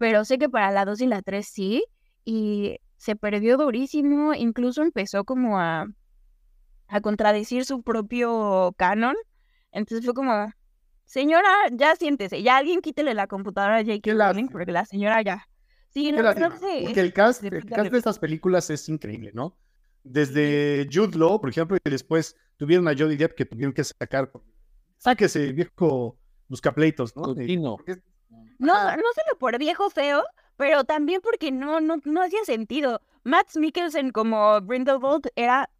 pero sé que para la 2 y la 3 sí, y se perdió durísimo, incluso empezó como a, a contradecir su propio canon, entonces fue como, señora, ya siéntese, ya alguien quítele la computadora a J.K. Rowling, porque la señora ya. Sí, se- porque el cast, el cast de- estas películas es increíble, ¿no? Desde Jude Law, por ejemplo, y después tuvieron a Johnny Depp que tuvieron que sacar. Sáquese, viejo buscapleitos, ¿no? Continuo. Porque- No, no solo por viejo feo, pero también porque no, no, no hacía sentido. Matt Mikkelsen como Grindelwald era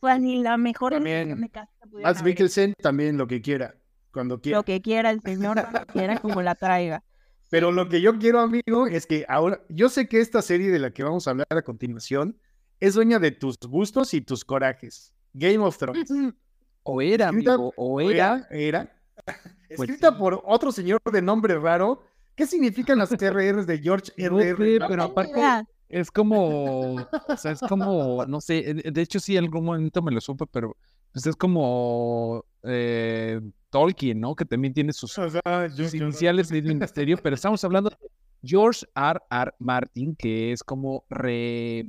fácil la mejor También, haber hecho. Mikkelsen también lo que quiera, cuando quiera. Lo que quiera el señor, cuando quiera como la traiga. Pero lo que yo quiero, amigo, es que ahora, yo sé que esta serie de la que vamos a hablar a continuación es dueña de tus gustos y tus corajes. Game of Thrones. O era, amigo, o era. Era. Pues Escrita sí. por otro señor de nombre raro. ¿Qué significan las RRs de George No R.R. sé, Martin? pero aparte es como, o sea, es como, no sé, de hecho sí, en algún momento me lo supe, pero pues es como eh, Tolkien, ¿no? Que también tiene sus, O sea, yo- sus yo- iniciales de misterio, pero estamos hablando de George R. R. Martin, que es como re,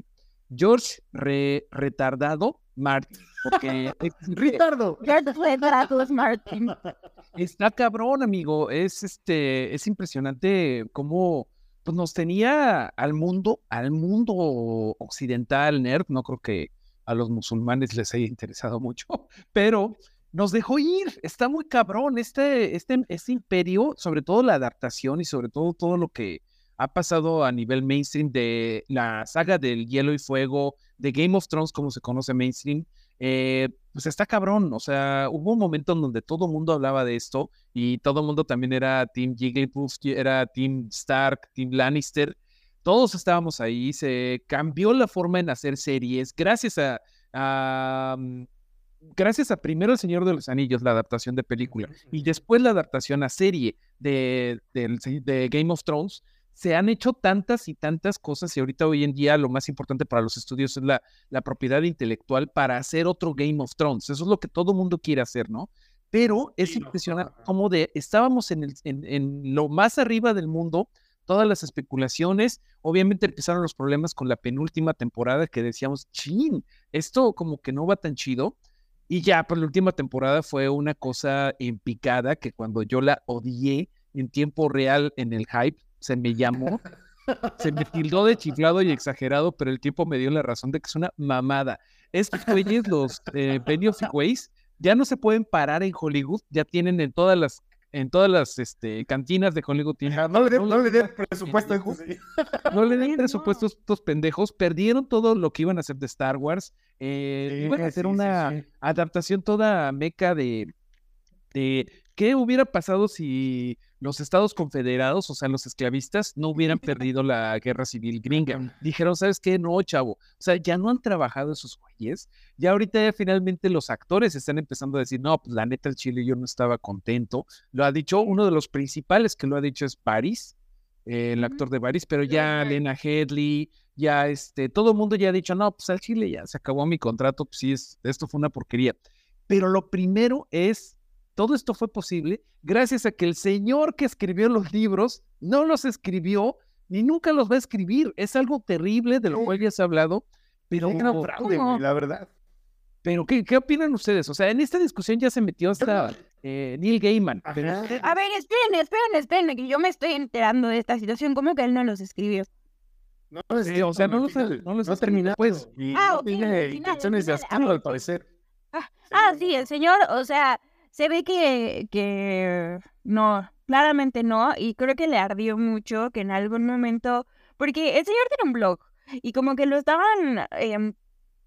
George re, retardado Martin, porque Ricardo. George Retratos Martin. Está cabrón, amigo. Es este, es impresionante cómo pues, nos tenía al mundo, al mundo occidental, nerd. No creo que a los musulmanes les haya interesado mucho, pero nos dejó ir. Está muy cabrón. Este, este, este imperio, sobre todo la adaptación y sobre todo todo lo que ha pasado a nivel mainstream de la saga del Hielo y Fuego, de Game of Thrones, como se conoce mainstream, eh, pues está cabrón. O sea, hubo un momento en donde todo el mundo hablaba de esto y todo el mundo también era Team Jigglypuff, era Team Stark, Team Lannister. Todos estábamos ahí. Se cambió la forma en hacer series gracias a. a, mm, Gracias a primero El Señor de los Anillos, la adaptación de película, y después la adaptación a serie de, de Game of Thrones, se han hecho tantas y tantas cosas y ahorita hoy en día lo más importante para los estudios es la, la propiedad intelectual para hacer otro Game of Thrones. Eso es lo que todo mundo quiere hacer, ¿no? Pero es Sí, no, impresionante ajá. como de estábamos en, el, en, en lo más arriba del mundo, todas las especulaciones, obviamente empezaron los problemas con la penúltima temporada que decíamos, chin, esto como que no va tan chido. Y ya, pues la última temporada fue una cosa en picada que cuando yo la odié en tiempo real en el hype, se me llamó, se me tildó de chiflado y exagerado, pero el tiempo me dio la razón de que es una mamada. Estos güeyes, los eh, the Ways, ya no se pueden parar en Hollywood, ya tienen en todas las, en todas las este, cantinas de Hollywood, tienen No le den No no le- le den presupuesto no le den presupuesto a estos pendejos, perdieron todo lo que iban a hacer de Star Wars, eh, Sí, iban a hacer sí, una adaptación toda meca de, de qué hubiera pasado si los estados confederados, o sea, los esclavistas, no hubieran perdido la guerra civil gringa. Dijeron, ¿sabes qué? No, chavo. O sea, ya no han trabajado esos güeyes. Ya ahorita ya finalmente los actores están empezando a decir, no, pues la neta el Chile yo no estaba contento. Lo ha dicho uno de los principales que lo ha dicho es Paris, eh, el actor de Baris, pero ya. Lena Headley, ya este, todo el mundo ya ha dicho, no, pues al Chile ya se acabó mi contrato, pues sí, es, esto fue una porquería. Pero lo primero es, todo esto fue posible gracias a que el señor que escribió los libros no los escribió ni nunca los va a escribir. Es algo terrible de lo Sí. cual ya se ha hablado, pero, Era fraude, la verdad. pero ¿qué, qué opinan ustedes? O sea, en esta discusión ya se metió hasta eh, Neil Gaiman. pero-. A ver, esperen, esperen, esperen, que yo me estoy enterando de esta situación. ¿Cómo que él no los escribió? No, Sí, o sea, no al los- no los ha terminado. pues. Y Ah, no tiene final, intenciones de hacerlo, ah, al parecer. Ah, sí, el señor, o sea, se ve que, que no, claramente no, y creo que le ardió mucho que en algún momento, porque el señor tiene un blog, y como que lo estaban, em,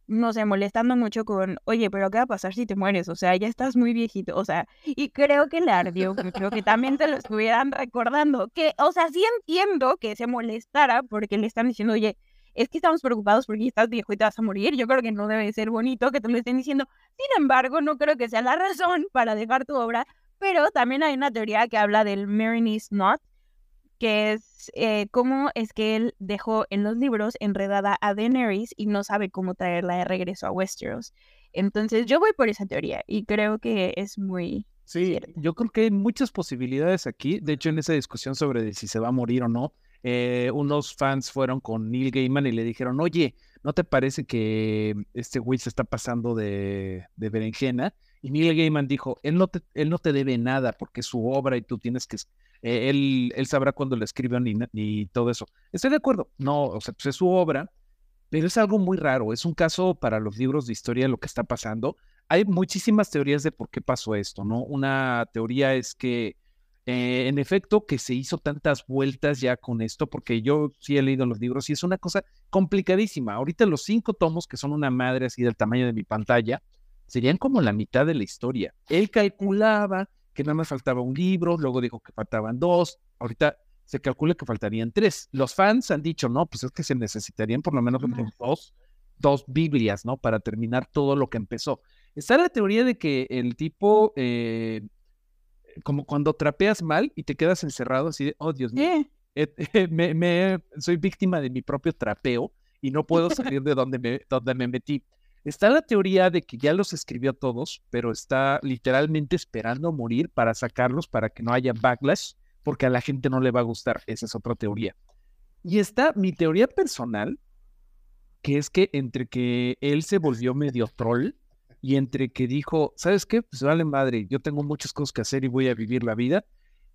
no sé, molestando mucho con, oye, pero ¿qué va a pasar si te mueres? O sea, ya estás muy viejito, o sea, y creo que le ardió mucho que también te lo estuvieran recordando, que, o sea, sí entiendo que se molestara porque le están diciendo, oye, es que estamos preocupados porque estás viejo y te vas a morir. Yo creo que no debe ser bonito que te lo estén diciendo. Sin embargo, no creo que sea la razón para dejar tu obra, pero también hay una teoría que habla del Marinese Knot, que es eh, cómo es que él dejó en los libros enredada a Daenerys y no sabe cómo traerla de regreso a Westeros. Entonces yo voy por esa teoría y creo que es muy Sí, cierta. Yo creo que hay muchas posibilidades aquí. De hecho, en esa discusión sobre si se va a morir o no, eh, unos fans fueron con Neil Gaiman y le dijeron, oye, ¿no te parece que este güey se está pasando de, de berenjena? Y Neil Gaiman dijo, él no te, él no te debe nada porque es su obra y tú tienes que, eh, él, él sabrá cuándo lo escriban y, y todo eso. Estoy de acuerdo, no, o sea, pues es su obra, pero es algo muy raro, es un caso para los libros de historia lo que está pasando. Hay muchísimas teorías de por qué pasó esto, ¿no? Una teoría es que eh, en efecto, que se hizo tantas vueltas ya con esto, porque yo sí he leído los libros y es una cosa complicadísima. Ahorita los cinco tomos, que son una madre así del tamaño de mi pantalla, serían como la mitad de la historia. Él calculaba que nada más faltaba un libro, luego dijo que faltaban dos, ahorita se calcula que faltarían tres. Los fans han dicho, no, pues es que se necesitarían por lo menos dos, dos Biblias, ¿no? Para terminar todo lo que empezó. Está la teoría de que el tipo eh, como cuando trapeas mal y te quedas encerrado así de, oh Dios mío, eh, me, soy víctima de mi propio trapeo y no puedo salir de donde me, donde me metí. Está la teoría de que ya los escribió todos, pero está literalmente esperando morir para sacarlos para que no haya backlash, porque a la gente no le va a gustar. Esa es otra teoría. Y está mi teoría personal, que es que entre que él se volvió medio troll, y entre que dijo, ¿sabes qué? Pues vale madre, yo tengo muchas cosas que hacer y voy a vivir la vida.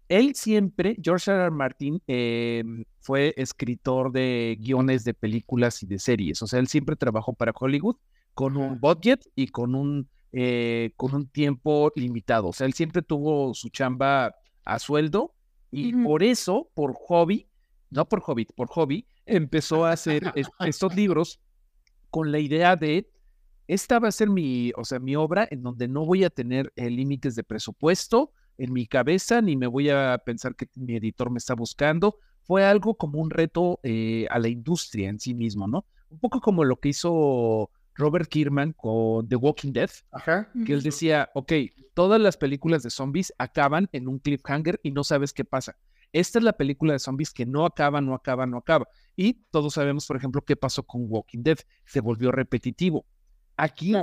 Él siempre, George R. R. Martin, em, fue escritor de guiones de películas y de series. O sea, él siempre trabajó para Hollywood con un budget y con un, eh, con un tiempo limitado. O sea, él siempre tuvo su chamba a sueldo y por eso, por hobby, no por hobby, por hobby, empezó a hacer estos libros con la idea de esta va a ser mi, o sea, mi obra en donde no voy a tener eh, límites de presupuesto en mi cabeza, ni me voy a pensar que mi editor me está buscando. Fue algo como un reto eh, a la industria en sí mismo, ¿no? Un poco como lo que hizo Robert Kierman con The Walking Dead, Ajá. que él decía, ok, todas las películas de zombies acaban en un cliffhanger y no sabes qué pasa. Esta es la película de zombies que no acaba, no acaba, no acaba. Y todos sabemos, por ejemplo, qué pasó con Walking Dead. Se volvió repetitivo. Aquí,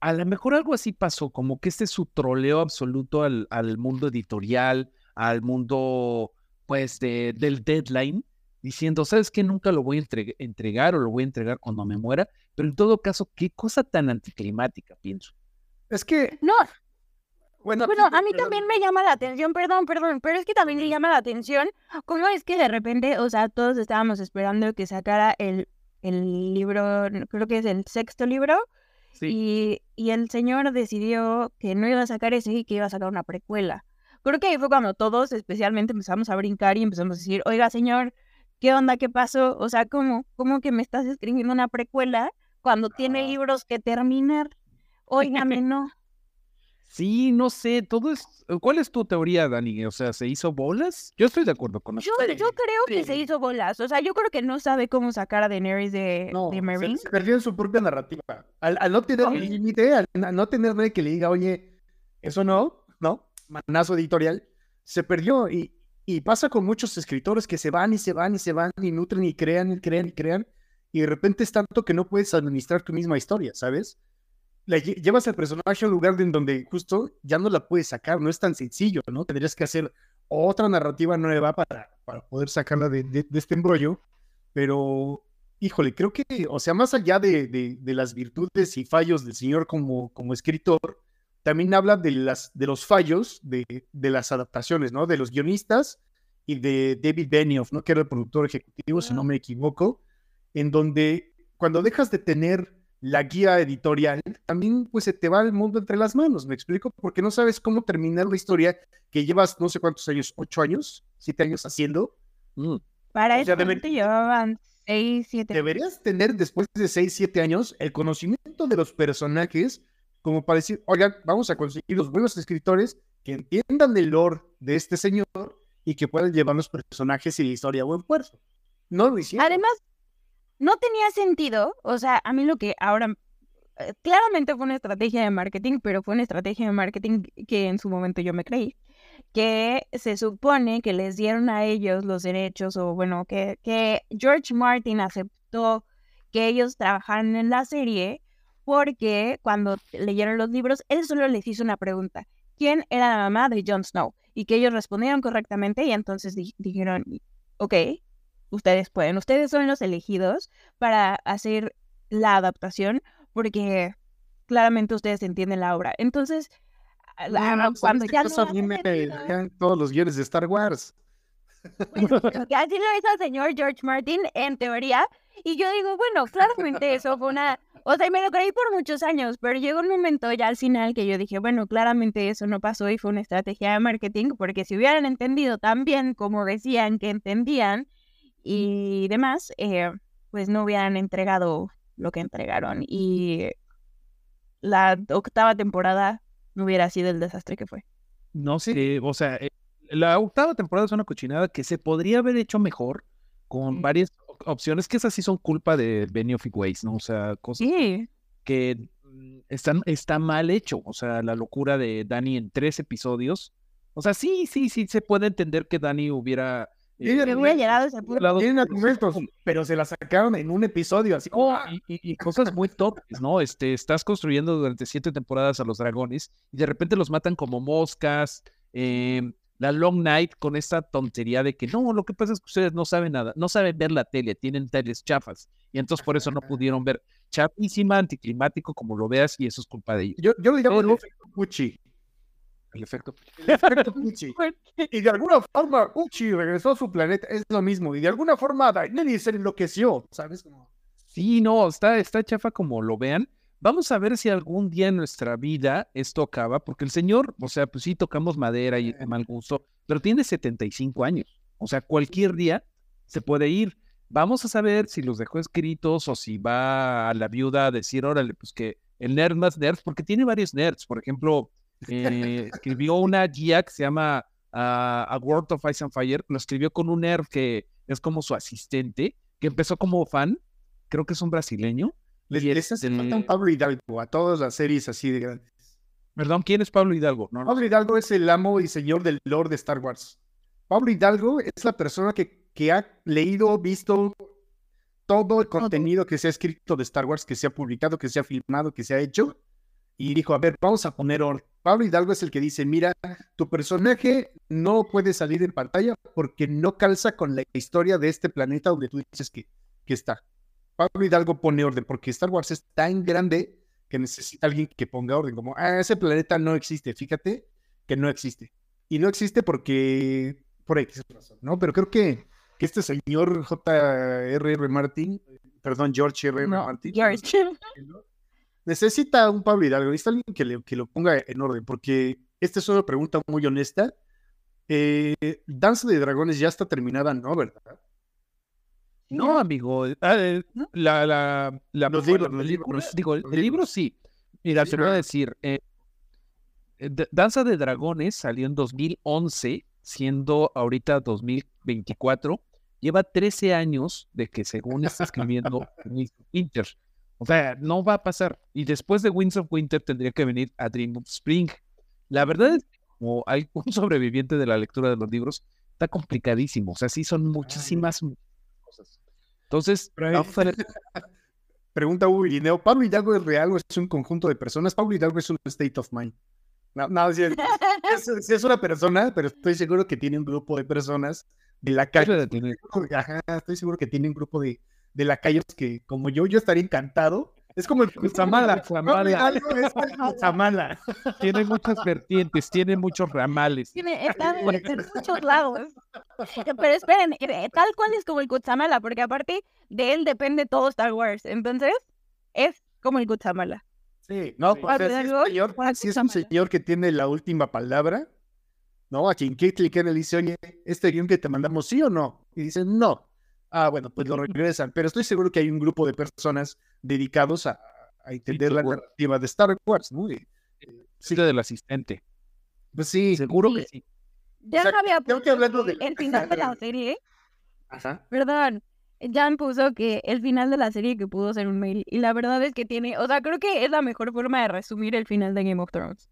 a lo mejor algo así pasó, como que este es su troleo absoluto al, mundo editorial, al mundo, pues, de, del deadline, diciendo, ¿sabes qué? Nunca lo voy a entregar o lo voy a entregar cuando me muera, pero en todo caso, qué cosa tan anticlimática, pienso. Es que... No. Bueno, bueno a mí también me llama la atención, perdón, perdón, pero es que también me llama la atención cómo es que de repente, o sea, todos estábamos esperando que sacara el, el libro, creo que es el sexto libro, y, el señor decidió que no iba a sacar ese y que iba a sacar una precuela. Creo que ahí fue cuando todos especialmente empezamos a brincar y empezamos a decir, oiga señor, ¿qué onda? ¿Qué pasó? O sea, ¿cómo, cómo que me estás escribiendo una precuela cuando tiene libros que terminar? Óigame, no. Sí, no sé, todo es... ¿Cuál es tu teoría, Dani? O sea, ¿se hizo bolas? Yo estoy de acuerdo con eso. Yo, yo creo que se hizo bolas. O sea, yo creo que no sabe cómo sacar a Daenerys de, no, de Marine. Se, perdió en su propia narrativa. Al, no tener límite, al, no tener nadie que le diga, oye, eso no, ¿no? Manazo editorial, se perdió. Y, y pasa con muchos escritores que se van y se van y se van y nutren y crean y crean y crean. Y de repente es tanto que no puedes administrar tu misma historia, ¿sabes? Llevas al personaje a un lugar en donde justo ya no la puedes sacar, no es tan sencillo, ¿no? Tendrías que hacer otra narrativa nueva para, para poder sacarla de, este embrollo, pero híjole, creo que, o sea, más allá de, de, las virtudes y fallos del señor como, como escritor, también habla de, las, de los fallos de, de las adaptaciones, ¿no? De los guionistas y de David Benioff, ¿no? Que era el productor ejecutivo, si no me equivoco, en donde cuando dejas de tener la guía editorial, también pues se te va el mundo entre las manos, ¿me explico? Porque no sabes cómo terminar la historia que llevas no sé cuántos años, ocho años, siete años haciendo. Mm. Para eso te llevaban seis, siete Deberías tener después de seis, siete años el conocimiento de los personajes como para decir, oigan, vamos a conseguir los buenos escritores que entiendan el lore de este señor y que puedan llevar los personajes y la historia a buen puerto. No lo hicieron. Además, no tenía sentido, o sea, a mí lo que ahora, eh, claramente fue una estrategia de marketing, pero fue una estrategia de marketing que en su momento yo me creí, que se supone que les dieron a ellos los derechos, o bueno, que, que George Martin aceptó que ellos trabajaran en la serie, porque cuando leyeron los libros, él solo les hizo una pregunta, ¿quién era la mamá de Jon Snow? Y que ellos respondieron correctamente y entonces dijeron, ok, ustedes pueden, ustedes son los elegidos para hacer la adaptación, porque claramente ustedes entienden la obra. Entonces, No, no, cuando ya no a mí me sentido- todos los guiones de Star Wars. Bueno, así lo hizo el señor George Martin, en teoría. Y yo digo, bueno, claramente eso fue una... O sea, me lo creí por muchos años, pero llegó un momento ya al final que yo dije, bueno, claramente eso no pasó y fue una estrategia de marketing, porque si hubieran entendido tan bien como decían que entendían y demás, eh, pues no hubieran entregado lo que entregaron. Y la octava temporada no hubiera sido el desastre que fue. No sé, o sea, eh, la octava temporada es una cochinada que se podría haber hecho mejor con varias op- opciones que esas sí son culpa de Benioff y Weiss, ¿no? O sea, cosas Sí. que mm, están, está mal hecho. O sea, la locura de Dani en tres episodios. O sea, sí, sí, sí, se puede entender que Dani hubiera... Hubiera llegado ese punto. Tienen argumentos, pero se la sacaron en un episodio, así como... Y, y- y cosas muy top, ¿no? Este, estás construyendo durante siete temporadas a los dragones y de repente los matan como moscas. eh, la Long Night con esta tontería de que no, lo que pasa es que ustedes no saben nada, no saben ver la tele, tienen teles chafas y entonces por eso no pudieron ver. Chafísima, anticlimático, como lo veas, y eso es culpa de ellos. Yo, yo le llamo el. El efecto. El efecto Pucci. Y de alguna forma Pucci regresó a su planeta, es lo mismo. Y de alguna forma Daenerys se enloqueció, ¿sabes? Como... Sí, no, está, está chafa como lo vean. Vamos a ver si algún día en nuestra vida esto acaba, porque el señor, o sea, pues sí tocamos madera y de mal gusto, pero tiene 75 años. O sea, cualquier día se puede ir. Vamos a saber si los dejó escritos o si va a la viuda a decir, órale, pues que el nerd más nerd, porque tiene varios nerds. Por ejemplo, eh, escribió una guía que se llama ah, A World of Ice and Fire, lo escribió con un nerd que es como su asistente, que empezó como fan, creo que es un brasileño. Les, y les hace este- falta un Pablo Hidalgo a todas las series así de grandes. Perdón, ¿quién es Pablo Hidalgo? No, no. Pablo Hidalgo es el amo y señor del lore de Star Wars. Pablo Hidalgo es la persona que, que ha leído, visto todo el contenido que se ha escrito de Star Wars, que se ha publicado, que se ha filmado, que se ha hecho, y dijo, a ver, vamos a poner orden. Pablo Hidalgo es el que dice, mira, tu personaje no puede salir en pantalla porque no calza con la historia de este planeta donde tú dices que, que está. Pablo Hidalgo pone orden porque Star Wars es tan grande que necesita alguien que ponga orden, como, ah, ese planeta no existe, fíjate que no existe. Y no existe porque, por X razón, ¿no? Pero creo que, que este señor J.R.R. Martin, perdón, George R.R. No, Martin, George. Necesita un Pablo Hidalgo, necesita alguien que, le- que lo ponga en orden, porque esta es una pregunta muy honesta. Eh, Danza de Dragones ya está terminada, ¿no? ¿Verdad? No, amigo. ah, eh. La, la, la, Los la libros, los película- libros, digo, el, los el libro sí. Mira, Sí, te voy a decir. eh, Danza de Dragones salió en 2011, siendo ahorita 2024. Lleva 13 años de que según está escribiendo Winter. O sea, no va a pasar. Y después de Winds of Winter tendría que venir a Dream of Spring. La verdad es que como hay un sobreviviente de la lectura de los libros, está complicadísimo. O sea, sí son muchísimas cosas. Entonces, Pero ahí- vamos a ver. Pregunta Hugo Irineo, ¿Pablo Hidalgo es real o es un conjunto de personas? Pablo Hidalgo es un state of mind. No, no, sí, es, sí es una persona, pero estoy seguro que tiene un grupo de personas de la calle. Ajá, estoy seguro que tiene un grupo de, de lacayos que, como yo, yo estaría encantado. Es como el es el Cutzamala. tiene muchas vertientes, tiene muchos ramales. Tiene, está en, en muchos lados. Pero esperen, eh, tal cual es como el Kutsamala, porque aparte de él depende todo Star Wars. Entonces, es como el Kutsamala. Sí, no, Sí. o sea, Pablo sí es, un señor, sí es un señor que tiene la última palabra, ¿no? A quien Kennedy le dice, oye, ¿este guion que te mandamos sí o no? Y dicen, no. Ah, bueno, pues lo regresan. Pero estoy seguro que hay un grupo de personas dedicados a, a entender la narrativa de Star Wars, ¿no? Y, Sí, del asistente. pues sí. Seguro Sí. que sí. Ya O sea, había creo que puesto hablando de- el final de la serie, Ajá. perdón, Jan puso que el final de la serie que pudo ser un mail. Y la verdad es que tiene, o sea, creo que es la mejor forma de resumir el final de Game of Thrones.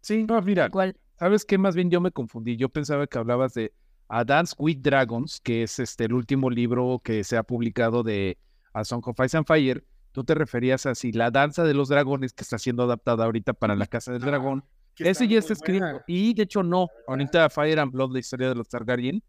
Sí, no, mira, Igual. ¿sabes qué? Más bien yo me confundí. Yo pensaba que hablabas de A Dance with Dragons, que es este el último libro que se ha publicado de A Song of Ice and Fire. Tú te referías a si la danza de los dragones que está siendo adaptada ahorita para la Casa del Dragón. Ese ya está escrito. buena. Y de hecho no. Ahorita Fire and Blood, la historia de los Targaryen,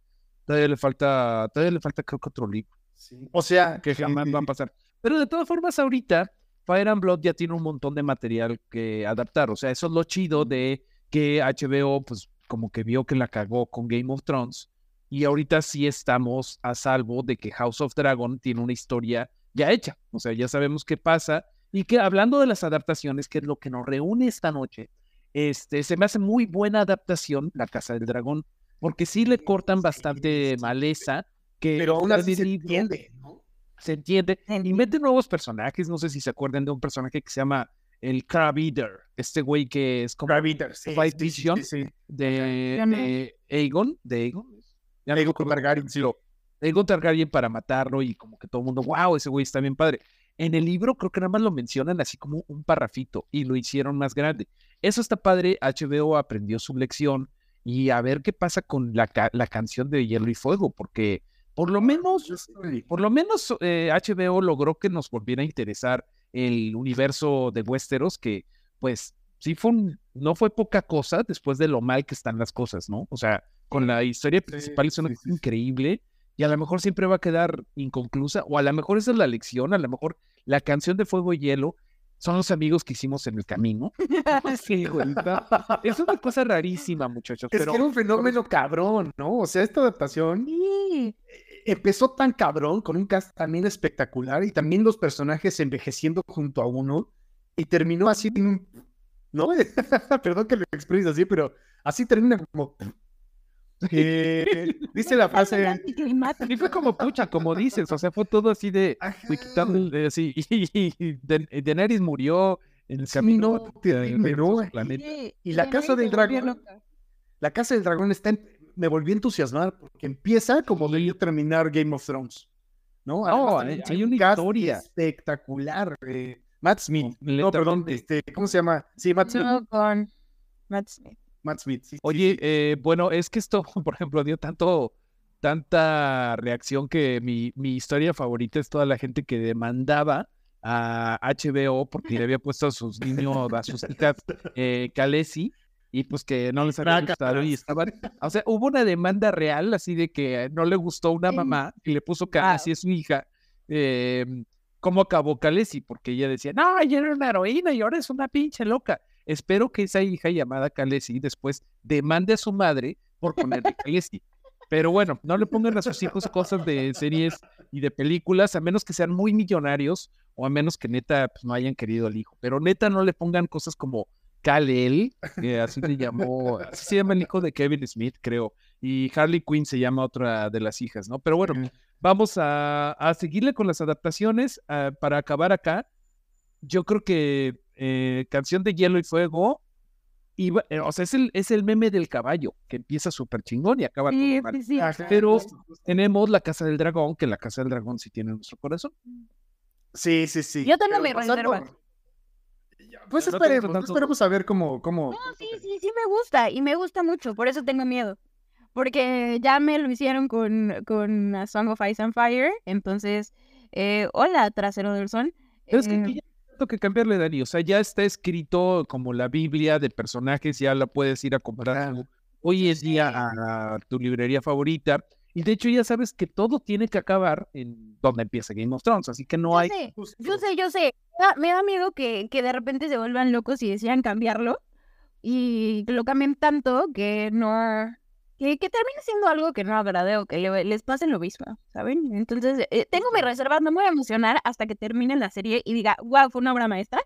todavía le falta, todavía le falta creo que otro libro Sí. O sea, que jamás va a pasar. Pero de todas formas, ahorita Fire and Blood ya tiene un montón de material que adaptar. O sea, eso es lo chido de que HBO, pues, como que vio que la cagó con Game of Thrones. Y ahorita sí estamos a salvo de que House of Dragon tiene una historia ya hecha. O sea, ya sabemos qué pasa. Y que hablando de las adaptaciones, que es lo que nos reúne esta noche, este, se me hace muy buena adaptación La Casa del Dragón, porque sí le cortan bastante maleza. Que Pero aún así se entiende, ¿no? Se entiende. Y mete nuevos personajes. No sé si se acuerdan de un personaje que se llama el Crab Eater. Este güey que es como sí, Fight sí, sí, Vision. sí, sí. de, no. de Aegon. De Aegon. Ya no Aegon acuerdo. Targaryen, sí. Aegon Targaryen para matarlo y como que todo el mundo, wow, ese güey está bien padre. En el libro creo que nada más lo mencionan así como un parrafito y lo hicieron más grande. Eso está padre, HBO aprendió su lección y a ver qué pasa con la, ca- la canción de Hielo y Fuego, porque por lo menos, por lo menos eh, HBO logró que nos volviera a interesar el universo de Westeros, que pues sí fue un- no fue poca cosa después de lo mal que están las cosas, ¿no? O sea, con la historia principal es una cosa increíble y a lo mejor siempre va a quedar inconclusa, o a lo mejor esa es la lección, a lo mejor la canción de Fuego y Hielo son los amigos que hicimos en el camino. Sí, güey, Es una cosa rarísima, muchachos, Es pero que era un fenómeno cabrón, ¿no? O sea, esta adaptación Sí. Empezó tan cabrón, con un cast también espectacular y también los personajes envejeciendo junto a uno y terminó así, en un- ¿no? Perdón que lo exprese así, pero así termina como... Eh, dice la frase... Y fue como pucha, como dices, o sea, fue todo así de, así, y, y y Daenerys murió en el Sí, camino no, de- planeta. Y la casa del dragón. La Casa del Dragón está en- me volvió a entusiasmar porque empieza como debió terminar Game of Thrones. ¿No? También hay- hay un una cast historia. espectacular. eh, Matt Smith. No, perdón, este, ¿cómo se llama? Sí, Matt Smith. No, con Matt Smith. Matt Smith. sí, sí, Oye, sí. eh, bueno, es que esto, por ejemplo, dio tanto, tanta reacción que mi, mi historia favorita es toda la gente que demandaba a HBO porque le había puesto a sus niños, a sus hijas, eh, Khaleesi, y pues que no les había gustado y estaban, o sea, hubo una demanda real así de que no le gustó una mamá y le puso Khaleesi a su hija, eh, ¿cómo acabó Khaleesi? Porque ella decía, no, ella era una heroína y ahora es una pinche loca. Espero que esa hija llamada Khaleesi después demande a su madre por ponerle Khaleesi. Pero bueno, no le pongan a sus hijos cosas de series y de películas, a menos que sean muy millonarios o a menos que neta pues, no hayan querido al hijo. Pero neta no le pongan cosas como Kal-El, que así se llamó, así se llama el hijo de Kevin Smith, creo, y Harley Quinn se llama otra de las hijas, ¿no? Pero bueno, vamos a, a seguirle con las adaptaciones ah, para acabar acá. Yo creo que eh, Canción de Hielo y Fuego, iba- eh, o sea, es el, es el meme del caballo, que empieza súper chingón y acaba Sí, todo mal. sí, sí. Pero-. Tenemos la Casa del Dragón, que la Casa del Dragón sí tiene nuestro corazón. Sí, sí, sí. Yo tengo mi reserva. Pues No esperemos, tanto- esperemos a ver cómo, cómo. No, sí, sí, sí me gusta y me gusta mucho, por eso tengo miedo. Porque ya me lo hicieron con, con A Song of Ice and Fire, entonces, eh, hola, trasero del sol. Pero es que Eh, aquí ya tengo que cambiarle, Dani. O sea, ya está escrito como la Biblia de personajes, ya la puedes ir a comprar Claro. hoy en día a, a tu librería favorita. Y de hecho ya sabes que todo tiene que acabar en donde empieza Game of Thrones, así que no yo hay... sé, yo sé, yo sé. Me da, miedo que, que de repente se vuelvan locos y decidan cambiarlo y que lo cambien tanto que no... Que, que termine siendo algo que no agrade o que le- les pase lo mismo, ¿saben? Entonces, eh, tengo mi reserva, no me voy a emocionar hasta que termine la serie y diga, wow, fue una obra maestra.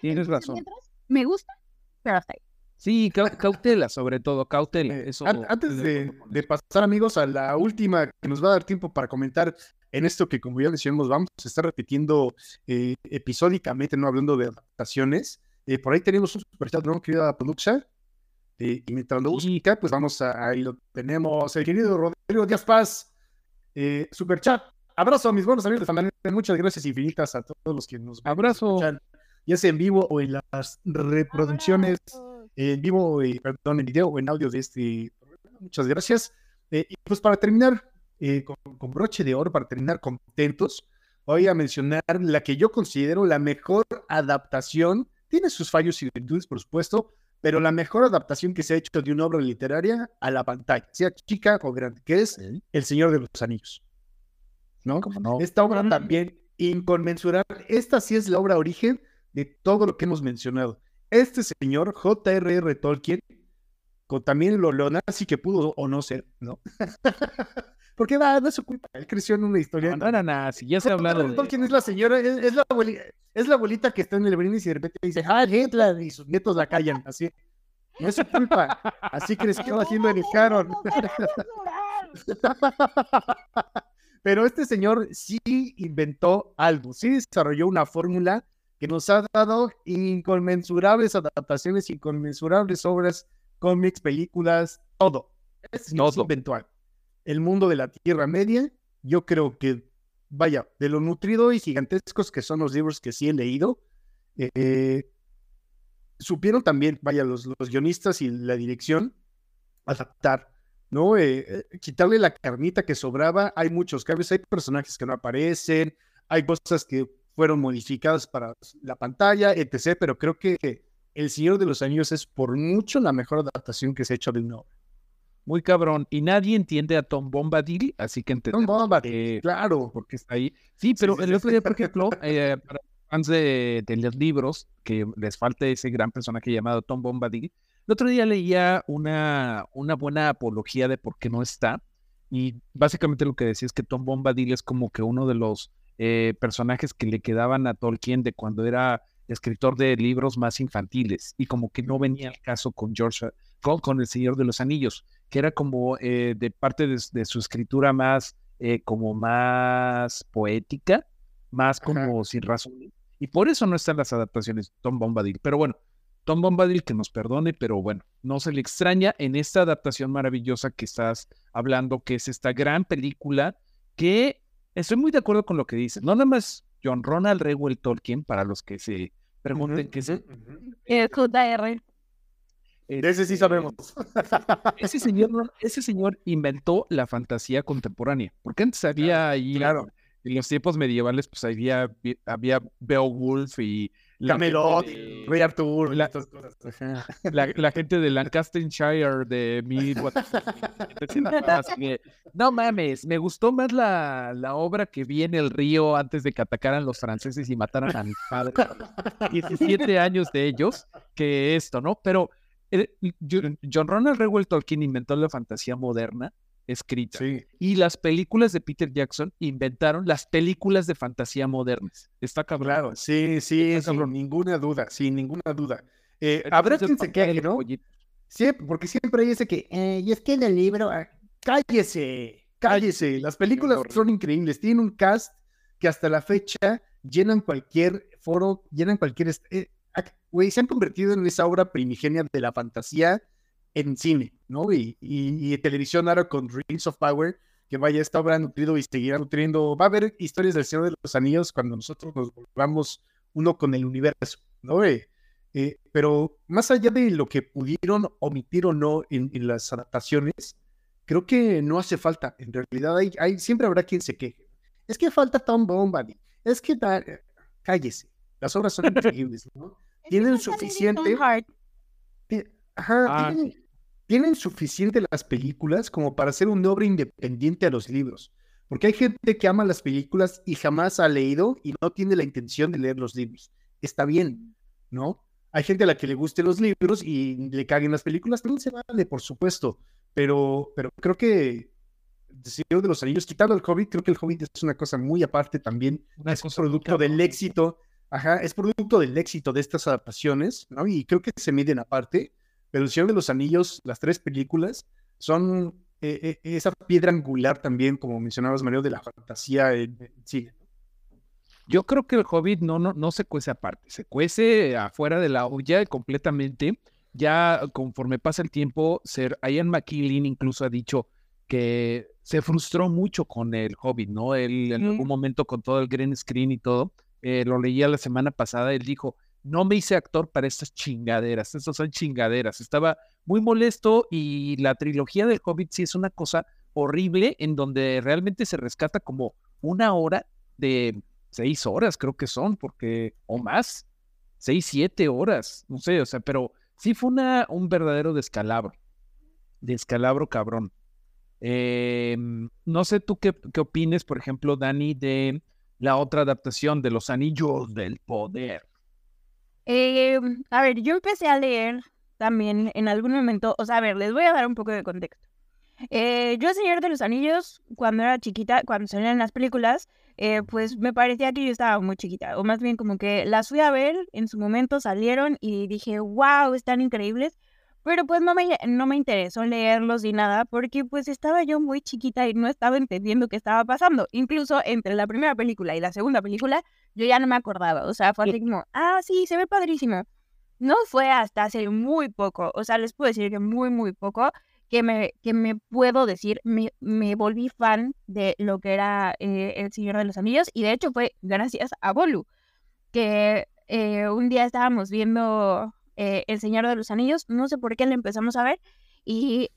Tienes Entonces, razón. me gusta, pero hasta ahí. Sí, cau- cautela, sobre todo, cautela. Eh, Eso, antes de, pasar, amigos, a la última que nos va a dar tiempo para comentar en esto que, como ya mencionamos, vamos a estar repitiendo eh, episódicamente, no hablando de adaptaciones. Eh, por ahí tenemos un superchat, ¿no, querida Produxa? Eh, y mientras lo busca, pues vamos a, ahí lo tenemos. El querido Rodrigo Díaz Paz, eh, superchat. Abrazo a mis buenos amigos de Fandanera. Muchas gracias infinitas a todos los que nos ven, Abrazo. escuchan, ya sea en vivo o en las reproducciones en vivo, eh, perdón, en video o en audio de este programa. Muchas gracias. Eh, y pues para terminar, eh, con, con broche de oro, para terminar contentos, voy a mencionar la que yo considero la mejor adaptación. Tiene sus fallos y virtudes, por supuesto, pero la mejor adaptación que se ha hecho de una obra literaria a la pantalla, sea chica o grande, que es El Señor de los Anillos. ¿No? no. Esta obra también inconmensurable. Esta sí es la obra origen de todo lo que hemos mencionado. Este señor, J.R.R. Tolkien, con también lo, lo nazi que pudo o no ser, ¿no? Porque va, no es su culpa, él creció en una historia. No, no era nazi, ya se ha hablado. Tolkien es la señora, es, es la abuelita, es la abuelita que está en el brindis y de repente dice, ah, Hitler, y sus nietos la callan, así. No es su culpa, así creció, así lo educaron. Pero este señor sí inventó algo, sí desarrolló una fórmula que nos ha dado inconmensurables adaptaciones, inconmensurables obras, cómics, películas, todo. Inventó algo. El mundo de la Tierra Media, yo creo que, vaya, de lo nutrido y gigantescos que son los libros que sí he leído, eh, supieron también, vaya, los, los guionistas y la dirección, adaptar, ¿no? Eh, eh, quitarle la carnita que sobraba. Hay muchos cambios, hay personajes que no aparecen, hay cosas que fueron modificadas para la pantalla, etc. Pero creo que El Señor de los Anillos es por mucho la mejor adaptación que se ha hecho de una obra. Muy cabrón. Y nadie entiende a Tom Bombadil, así que Tom entendemos Bombadil, que- claro. porque está ahí. Sí, pero sí, el sí, otro sí. día, por ejemplo, eh, para fans de, de los libros, que les falta ese gran personaje llamado Tom Bombadil, el otro día leía una, una buena apología de por qué no está. Y básicamente lo que decía es que Tom Bombadil es como que uno de los eh, personajes que le quedaban a Tolkien de cuando era escritor de libros más infantiles y como que no venía al caso con George, con, con El Señor de los Anillos, que era como eh, de parte de, de su escritura más, eh, como más poética, más Ajá. como sin razón. Y por eso no están las adaptaciones Tom Bombadil. Pero bueno, Tom Bombadil que nos perdone, pero bueno, no se le extraña en esta adaptación maravillosa que estás hablando, que es esta gran película, que estoy muy de acuerdo con lo que dices. No nada más John Ronald Reuel Tolkien, para los que se pregunten qué es ujú. Es JR. De ese sí sabemos. Ese señor, ese señor inventó la fantasía contemporánea, porque antes había ahí, claro. en los tiempos medievales, pues había, había Beowulf y Camelot, de- Rey la- estas cosas. La, la gente de Lancastershire de mi no mames, me gustó más la, la obra que vi en el río antes de que atacaran los franceses y mataran a mi padre. 17 años de ellos que esto, ¿no? Pero eh, John Ronald Reuel Tolkien inventó la fantasía moderna escrita Sí. y las películas de Peter Jackson inventaron las películas de fantasía modernas. Está cabrón. Claro, sí, sí, Está sin cabrón. ninguna duda, sin ninguna duda. Eh, habrá quien se queje, ¿no? Siempre, porque siempre hay ese que, eh, y es que en el libro, ah, cállese, cállese. Las películas son increíbles, tienen un cast que hasta la fecha llenan cualquier foro, llenan cualquier... eh, Güey, se han convertido en esa obra primigenia de la fantasía en cine, ¿no? Y, y, y televisión ahora con Rings of Power, que vaya, esta obra ha nutrido y seguirá nutriendo. Va a haber historias del Señor de los Anillos cuando nosotros nos volvamos uno con el universo, ¿no? Eh, eh, pero más allá de lo que pudieron omitir o no en, en las adaptaciones, creo que no hace falta. En realidad, hay, hay- siempre habrá quien se queje. Es que falta Tom Bombadil. Es que da- cállese. Las obras son increíbles, ¿no? Tienen suficiente. Ajá, Ah, tienen, tienen suficiente las películas como para hacer una obra independiente a los libros. Porque hay gente que ama las películas y jamás ha leído y no tiene la intención de leer los libros. Está bien, ¿no? Hay gente a la que le gusten los libros y le caguen las películas, también se vale, por supuesto. Pero, pero creo que Señor de los Anillos, quitando el Hobbit, creo que el Hobbit es una cosa muy aparte también. una es producto del éxito, ajá, es producto del éxito de estas adaptaciones, ¿no? Y creo que se miden aparte. Pero El Señor de los Anillos, las tres películas, son eh, eh, esa piedra angular también, como mencionabas, Mario, de la fantasía en, en cine. Yo creo que el Hobbit no, no, no se cuece aparte, se cuece afuera de la olla completamente. Ya conforme pasa el tiempo, ser, Ian McKellen incluso ha dicho que se frustró mucho con el Hobbit, ¿no? Él en Mm. algún momento con todo el green screen y todo, eh, lo leía la semana pasada, él dijo, no me hice actor para estas chingaderas, estas son chingaderas. Estaba muy molesto y la trilogía del Hobbit sí es una cosa horrible en donde realmente se rescata como una hora de seis horas, creo que son, porque, o más, seis, siete horas, no sé, o sea, pero sí fue una, un verdadero descalabro, descalabro cabrón. Eh, no sé tú qué, qué opines, por ejemplo, Dani, de la otra adaptación de Los Anillos del Poder? Eh, a ver, yo empecé a leer también en algún momento, o sea, a ver, les voy a dar un poco de contexto. Eh, yo, Señor de los Anillos, cuando era chiquita, cuando salían las películas, eh, pues me parecía que yo estaba muy chiquita, o más bien como que las fui a ver, en su momento salieron y dije, wow, están increíbles, pero pues no me, no me interesó leerlos ni nada, porque pues estaba yo muy chiquita y no estaba entendiendo qué estaba pasando. Incluso entre la primera película y la segunda película, yo ya no me acordaba, o sea, fue así como, ah, sí, se ve padrísimo. No fue hasta hace muy poco, o sea, les puedo decir que muy, muy poco, que me, que me puedo decir, me, me volví fan de lo que era eh, El Señor de los Anillos y de hecho fue gracias a Bolu, que eh, un día estábamos viendo eh, El Señor de los Anillos, no sé por qué le empezamos a ver y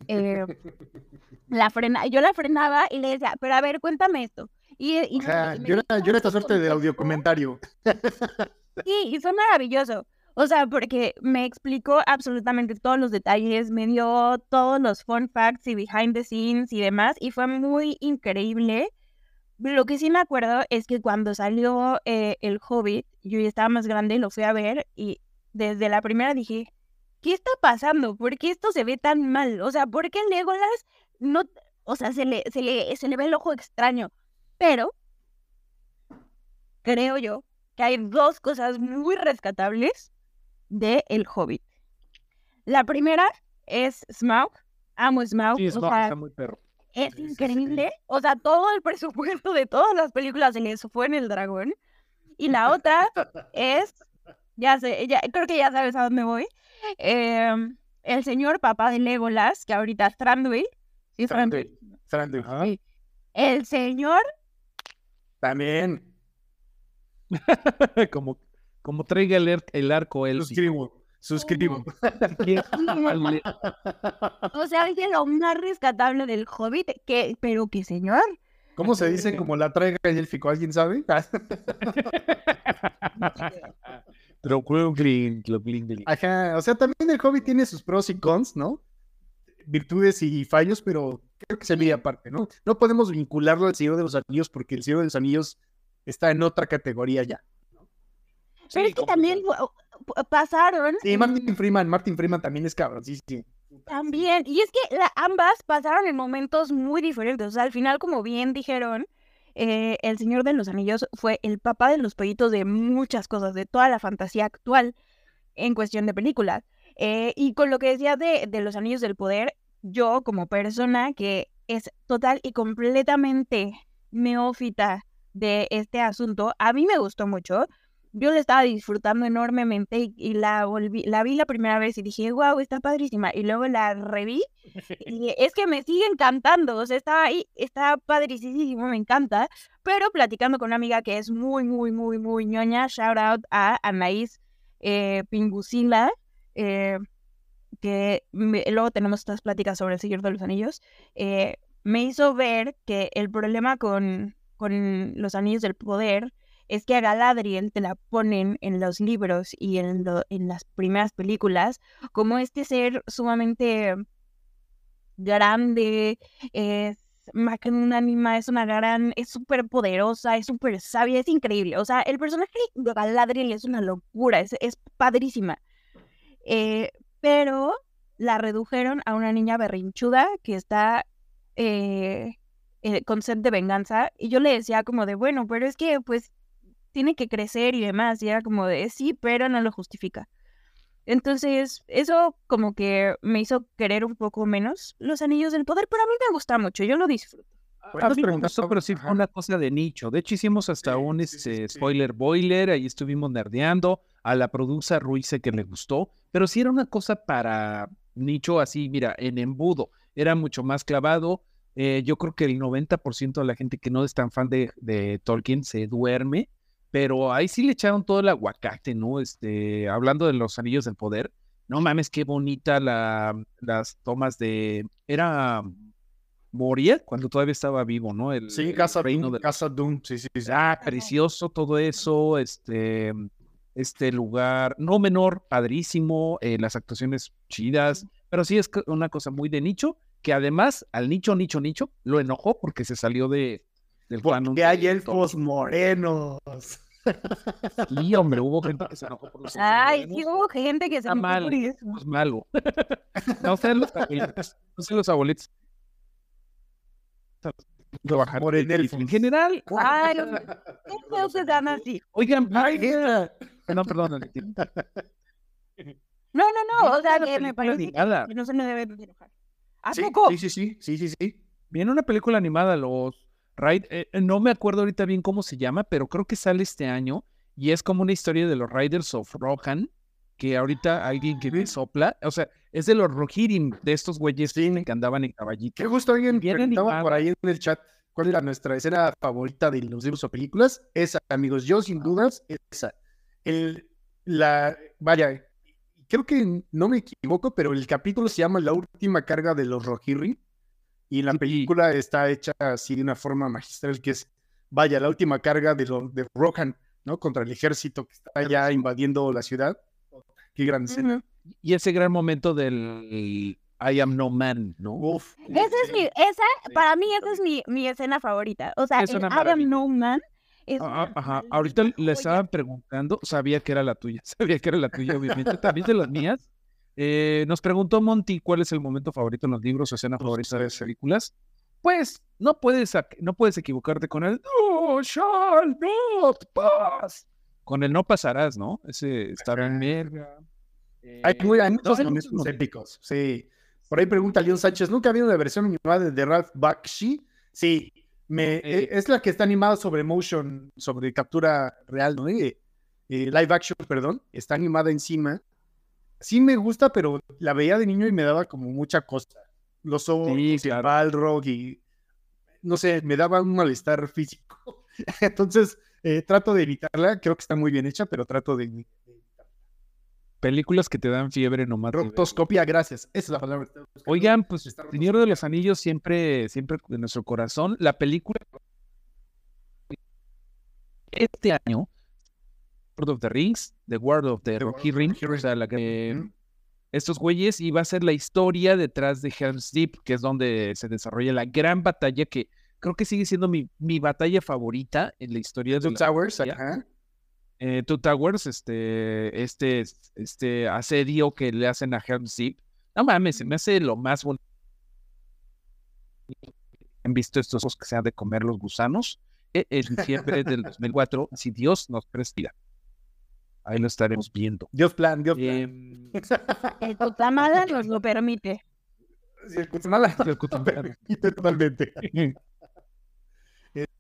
la frena, yo la frenaba y le decía, pero a ver, cuéntame esto. Y, y, O sea, y yo era, yo era esta suerte de "Por audio favor". comentario. Sí, y fue maravilloso. O sea, porque me explicó absolutamente todos los detalles, me dio todos los fun facts y behind the scenes y demás, y fue muy increíble. Lo que sí me acuerdo es que cuando salió eh, El Hobbit, yo ya estaba más grande y lo fui a ver, y desde la primera dije, ¿qué está pasando? ¿Por qué esto se ve tan mal? O sea, ¿por qué Legolas no, o sea, se le, se le, se le ve el ojo extraño? Pero creo yo que hay dos cosas muy rescatables de El Hobbit. La primera es Smaug. Amo Smaug. Sí, o es, no, sea, está muy perro. es Sí, sí, sí. increíble. O sea, todo el presupuesto de todas las películas se les fue en el dragón. Y la otra es, ya sé, ya, creo que ya sabes a dónde voy. em, el señor papá de Legolas, que ahorita es Thranduil. Sí, Thranduil. Thranduil. Ajá. Sí. El señor También. como, como traiga el, el arco él. Suscribo. Suscribo. O sea, es lo más rescatable del Hobbit, que, pero que señor. ¿Cómo se dice como la traiga el élfico? ¿Alguien sabe? Pero. Ajá, o sea, también el hobby tiene sus pros y cons, ¿no? Virtudes y fallos, pero creo que se mide aparte, ¿no? No podemos vincularlo al Señor de los Anillos porque el Señor de los Anillos está en otra categoría ya. Pero es que también pasaron. Sí, Martin Freeman, Martin Freeman también es cabrón, sí, sí. También. Y es que la- ambas pasaron en momentos muy diferentes. O sea, al final, como bien dijeron, eh, El Señor de los Anillos fue el papá de los pollitos de muchas cosas, de toda la fantasía actual en cuestión de películas. Eh, y con lo que decía de, de los Anillos del Poder, yo como persona que es total y completamente neófita de este asunto, a mí me gustó mucho. Yo la estaba disfrutando enormemente y, y la volví, la vi la primera vez y dije, wow, está padrísima. Y luego la reví y es que me sigue encantando. O sea, está ahí, está padricísimo, me encanta. Pero platicando con una amiga que es muy, muy, muy, muy ñoña, shout out a Anaís eh, Pingucila, eh, que me- luego tenemos estas pláticas sobre el Señor de los Anillos, eh, me hizo ver que el problema con, con los Anillos del Poder es que a Galadriel te la ponen en los libros y en, lo- en las primeras películas como este ser sumamente grande, es magnánima, es una gran, es súper poderosa, es súper sabia, es increíble. O sea, el personaje de Galadriel es una locura, es, es padrísima. Eh, pero la redujeron a una niña berrinchuda que está eh, eh, con sed de venganza. Y yo le decía como de, bueno, pero es que pues tiene que crecer y demás. Y era como de, sí, pero no lo justifica. Entonces, eso como que me hizo querer un poco menos los anillos del poder, pero a mí me gusta mucho, yo lo disfruto. Pues A mí me gustó, pero sí fue una cosa de nicho. De hecho, hicimos hasta Sí, un este, sí. spoiler boiler, ahí estuvimos nerdeando. A la producer Ruiz que le gustó, pero sí era una cosa para nicho así, mira, en embudo. Era mucho más clavado. Eh, yo creo que el 90% de la gente que no es tan fan de, de Tolkien se duerme, pero ahí sí le echaron todo el aguacate, ¿no? Este, hablando de los anillos del poder. No mames, qué bonita la, las tomas de. Era Moria cuando todavía estaba vivo, ¿no? El, Sí, el Casa reino Doom, de- Casa Doom, sí, sí, sí. Ah, precioso todo eso, este, este lugar, no menor, padrísimo, eh, las actuaciones chidas, pero sí es una cosa muy de nicho, que además al nicho, nicho, nicho, lo enojó porque se salió de, del canon Porque hay elfos morenos. Sí, hombre, hubo gente que se enojó por los elfos Ay, sí hubo gente que se enojó mal. por eso. es malo. No sé los abuelitos. No sé los abuelitos. Trabajar. Morenelfos. En general. Ay, no se dan así. Oigan, Ay, yeah. no, perdón. No, no, no, o sea que me parece que no se me debe de enojar. ¿A Sí, poco? sí, sí, sí, sí, sí, sí. Viene una película animada, los Eh, eh, no me acuerdo ahorita bien cómo se llama, pero creo que sale este año y es como una historia de los Riders of Rohan, que ahorita alguien que me sopla, o sea, es de los Rohirrim, de estos güeyes Sí. que andaban en caballito. Qué gusto alguien preguntaba por ahí en el chat cuál era nuestra escena favorita de los libros o películas. Esa, amigos, yo sin dudas, esa. El, la, vaya, creo que no me equivoco, pero el capítulo se llama La última carga de los Rohirrim y la Sí. película está hecha así de una forma magistral que es, vaya, la última carga de, los de Rohan, ¿no? Contra el ejército que está ya invadiendo la ciudad. Qué gran escena. Y ese gran momento del I am no man, ¿no? Uf. Esa es mi, esa, para mí esa es mi, mi escena favorita. O sea, Es el Adam maravilla. No Man es Ah, ah, Ajá, ahorita le estaban preguntando, sabía que era la tuya, sabía que era la tuya, obviamente, también de las mías. Eh, nos preguntó Monty cuál es el momento favorito en los libros o escena favorita de las películas. Pues no puedes, no puedes equivocarte con el No shall not pass. Con el no pasarás, ¿no? Ese está bien. Hay, Eh, muy- hay muchos hay momentos muchos épicos, sí. Por ahí pregunta León Sánchez, ¿nunca ha habido una versión animada de Ralph Bakshi? Sí, me, eh, es la que está animada sobre motion, sobre captura real, ¿no? Eh, eh, live action, perdón, está animada encima. Sí me gusta, pero la veía de niño y me daba como mucha cosa. Los ojos, Sí, el claro. Balrog y no sé, me daba un malestar físico. Entonces, eh, trato de evitarla, creo que está muy bien hecha, pero trato de de Películas que te dan fiebre nomás. Rotoscopia, gracias. Esa es la palabra. Oigan, pues Señor de los Anillos siempre, siempre de nuestro corazón. La película este año, Lord of the Rings, The World of the The Rohirrim, the o sea, la que- estos güeyes, y va a ser la historia detrás de Helm's Deep, que es donde se desarrolla la gran batalla que creo que sigue siendo mi, mi batalla favorita en la historia de Two Towers, ajá. eh, Two Towers, este, este, este asedio que le hacen a Helm's Deep. No mames, se me hace lo más bonito. Han visto estos ojos que se han de comer los gusanos. E- En diciembre del 2004, si Dios nos presta. Ahí lo estaremos viendo. Dios plan, Dios plan. Em, El Cotamala nos lo permite. Sí, el Cutzamala el Cutzamala. totalmente.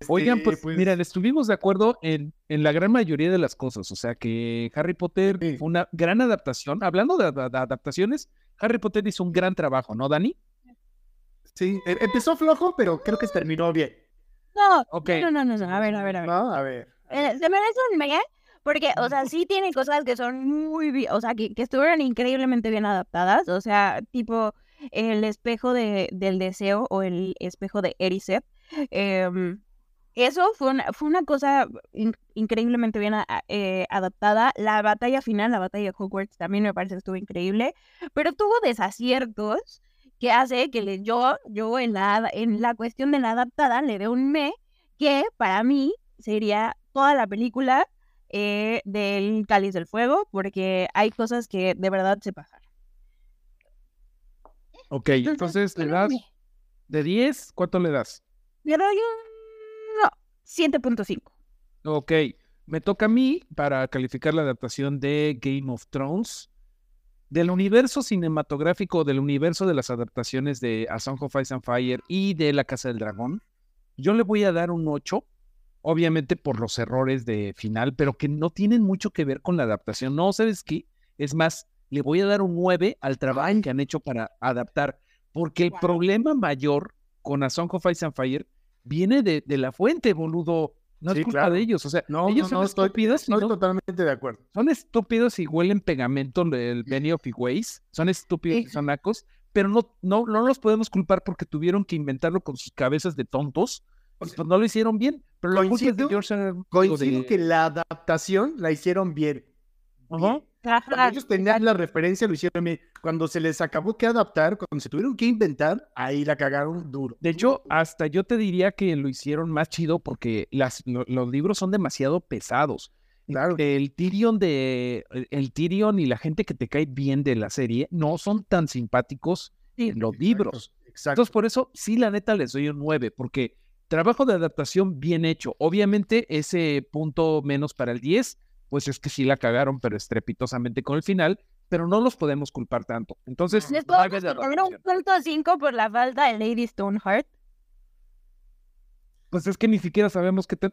Oigan, Este, pues, miren, estuvimos de acuerdo en, en la gran mayoría de las cosas. O sea, que Harry Potter Sí. fue una gran adaptación. Hablando de, de- de adaptaciones, Harry Potter hizo un gran trabajo, ¿no, Dani? Sí, e- empezó flojo, pero creo que terminó bien. No, Ok. no, no, no, no, a ver, a ver, a ver. ¿no? A ver. Eh, se merece un mega porque, o sea, sí tiene cosas que son muy bien, o sea, que, que estuvieron increíblemente bien adaptadas, o sea, tipo el espejo de, del deseo o el espejo de Erised. em, eso fue una, fue una cosa in- increíblemente bien a- eh, adaptada. La batalla final, la batalla de Hogwarts, también me parece que estuvo increíble, pero tuvo desaciertos que hace que le, yo, yo en la, en la cuestión de la adaptada le dé un me que para mí sería toda la película eh, del Cáliz del Fuego, porque hay cosas que de verdad se pasaron. Ok, entonces le das me- de 10, ¿cuánto le das? Le doy un no, 7.5. Ok, me toca a mí para calificar la adaptación de Game of Thrones. Del universo cinematográfico, del universo de las adaptaciones de A Song of Ice and Fire y de La Casa del Dragón, yo le voy a dar un 8, obviamente por los errores de final, pero que no tienen mucho que ver con la adaptación. No, ¿sabes qué? Es más, le voy a dar un 9 al trabajo que han hecho para adaptar, porque el Guau. problema mayor con A Song of Ice and Fire viene de, de la fuente, boludo. No Sí, es culpa claro. de ellos, o sea, No, ellos no, son no, estoy, estúpidos, y estoy no- totalmente de acuerdo. son estúpidos y huelen pegamento el Benny of Ways, son estúpidos y Sí. son nacos, pero no, no, no los podemos culpar porque tuvieron que inventarlo con sus cabezas de tontos, pues no lo hicieron bien, pero la culpa es de coincido- George R. R. digo, Coincido de- que la adaptación la hicieron bien. Cuando ellos tenían la referencia, lo hicieron bien. Cuando se les acabó que adaptar, cuando se tuvieron que inventar, ahí la cagaron duro. De hecho, hasta yo te diría que lo hicieron más chido porque las, lo- los libros son demasiado pesados. Claro. El Tyrion de el- Tyrion y la gente que te cae bien de la serie no son tan simpáticos Sí. en los libros. Exacto. Entonces, por eso, sí, la neta, les doy un 9, porque trabajo de adaptación bien hecho. Obviamente, ese punto menos para el 10, pues es que sí la cagaron, pero estrepitosamente con el final, pero no los podemos culpar tanto. Entonces, Les puedo poner un punto cinco por la falta de Lady Stoneheart. Pues es que ni siquiera sabemos qué te...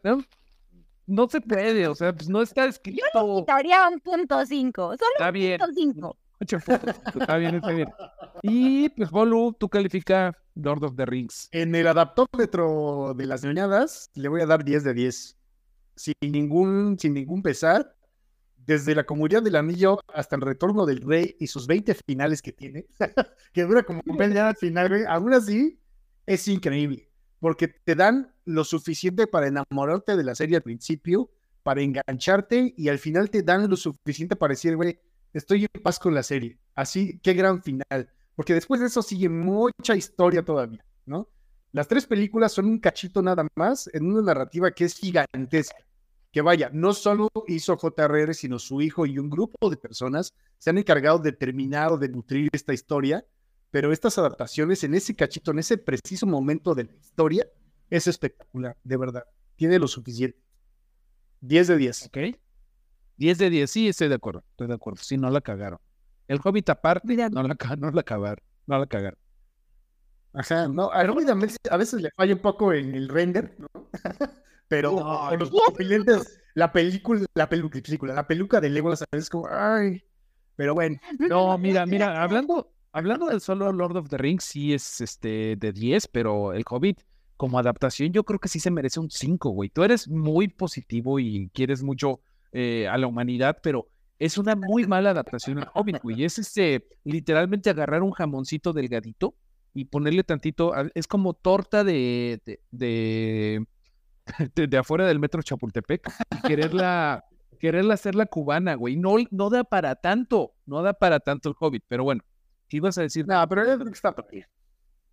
No, se puede, o sea, pues no está escrito. Quitaría un punto cinco. Solo Está un bien. punto cinco. Ocho puntos. Está bien, está bien. Y pues, Bolu, tú califica Lord of the Rings. En el adaptómetro de las ñoñadas, le voy a dar 10 de 10. Sin ningún, sin ningún pesar. Desde la comunidad del anillo hasta el retorno del rey y sus 20 finales que tiene, que dura como media al final, güey, aún así es increíble, porque te dan lo suficiente para enamorarte de la serie al principio, para engancharte y al final te dan lo suficiente para decir, güey, estoy en paz con la serie. Así, qué gran final, porque después de eso sigue mucha historia todavía, ¿no? Las tres películas son un cachito nada más en una narrativa que es gigantesca. Que vaya, no solo hizo JRR, sino su hijo y un grupo de personas se han encargado de terminar o de nutrir esta historia, pero estas adaptaciones en ese cachito, en ese preciso momento de la historia, es espectacular, de verdad. Tiene lo suficiente. 10 de 10. ¿Ok? 10 de 10, sí, estoy de acuerdo. Estoy de acuerdo. Sí, no la cagaron. El Hobbit aparte, no la, no la cagaron. No la cagaron. Ajá, no, a Robin a veces, a veces le falla un poco en el render, ¿no? Pero No, con los pupilentes, la película, la pelu- película, la peluca de Legolas a veces como, ay, pero bueno, No, mira, mira, hablando, hablando del solo Lord of the Rings, sí es este de 10, pero el Hobbit, como adaptación, yo creo que sí se merece un 5, güey. Tú eres muy positivo y quieres mucho eh, a la humanidad, pero es una muy mala adaptación al Hobbit, güey. Es este, literalmente agarrar un jamoncito delgadito y ponerle tantito, a- es como torta de, de, de, de- de afuera del metro Chapultepec y quererla, quererla hacerla cubana, güey. No, no da para tanto, no da para tanto el Hobbit, pero bueno, ¿qué ibas a decir? no, pero yo creo que está.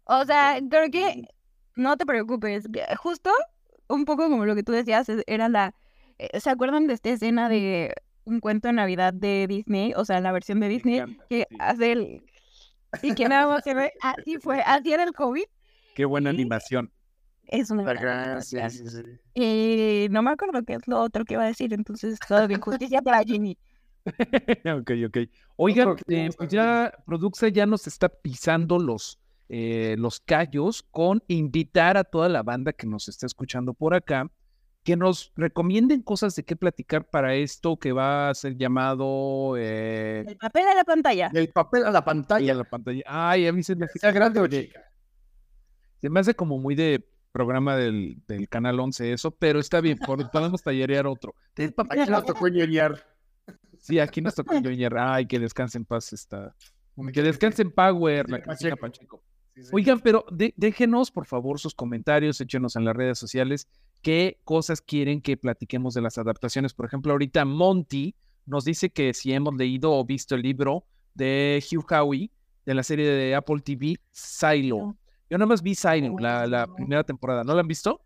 O sea, creo que no te preocupes. Justo un poco como lo que tú decías, es- era la. Eh, ¿Se acuerdan de esta escena de un cuento de Navidad de Disney? O sea, la versión de Disney encanta, que sí. hace el. Y que nada más se ve. Así fue, así era el COVID. Qué buena animación. Es una. sí. Y no me acuerdo qué es lo otro que iba a decir, entonces todo bien. Justicia para Ginny. ok, ok. Oigan, eh, pues ya Produxa ya nos está pisando los, eh, los callos con invitar a toda la banda que nos está escuchando por acá que nos recomienden cosas de qué platicar para esto que va a ser llamado eh, El papel de la pantalla. Del papel a la pantalla, a la pantalla. Ay, a mí se me hace, grande o chica. se me hace como muy de programa del, del Canal 11 eso, pero está bien, podemos tallerear otro. Papel a Aquí la nos tocó ñoñar. Sí, aquí nos tocó ñoñar. Ay, que descanse en paz esta. Que descanse en Power, la Sí, Cristina Pacheco. Pacheco. Sí, sí. Oigan, pero de- déjenos, por favor, sus comentarios, échenos en las redes sociales qué cosas quieren que platiquemos de las adaptaciones. Por ejemplo, ahorita Monty nos dice que si hemos leído o visto el libro de Hugh Howey de la serie de Apple TV, Silo. Yo nada más vi Silo, la, la No. primera temporada. ¿No la han visto?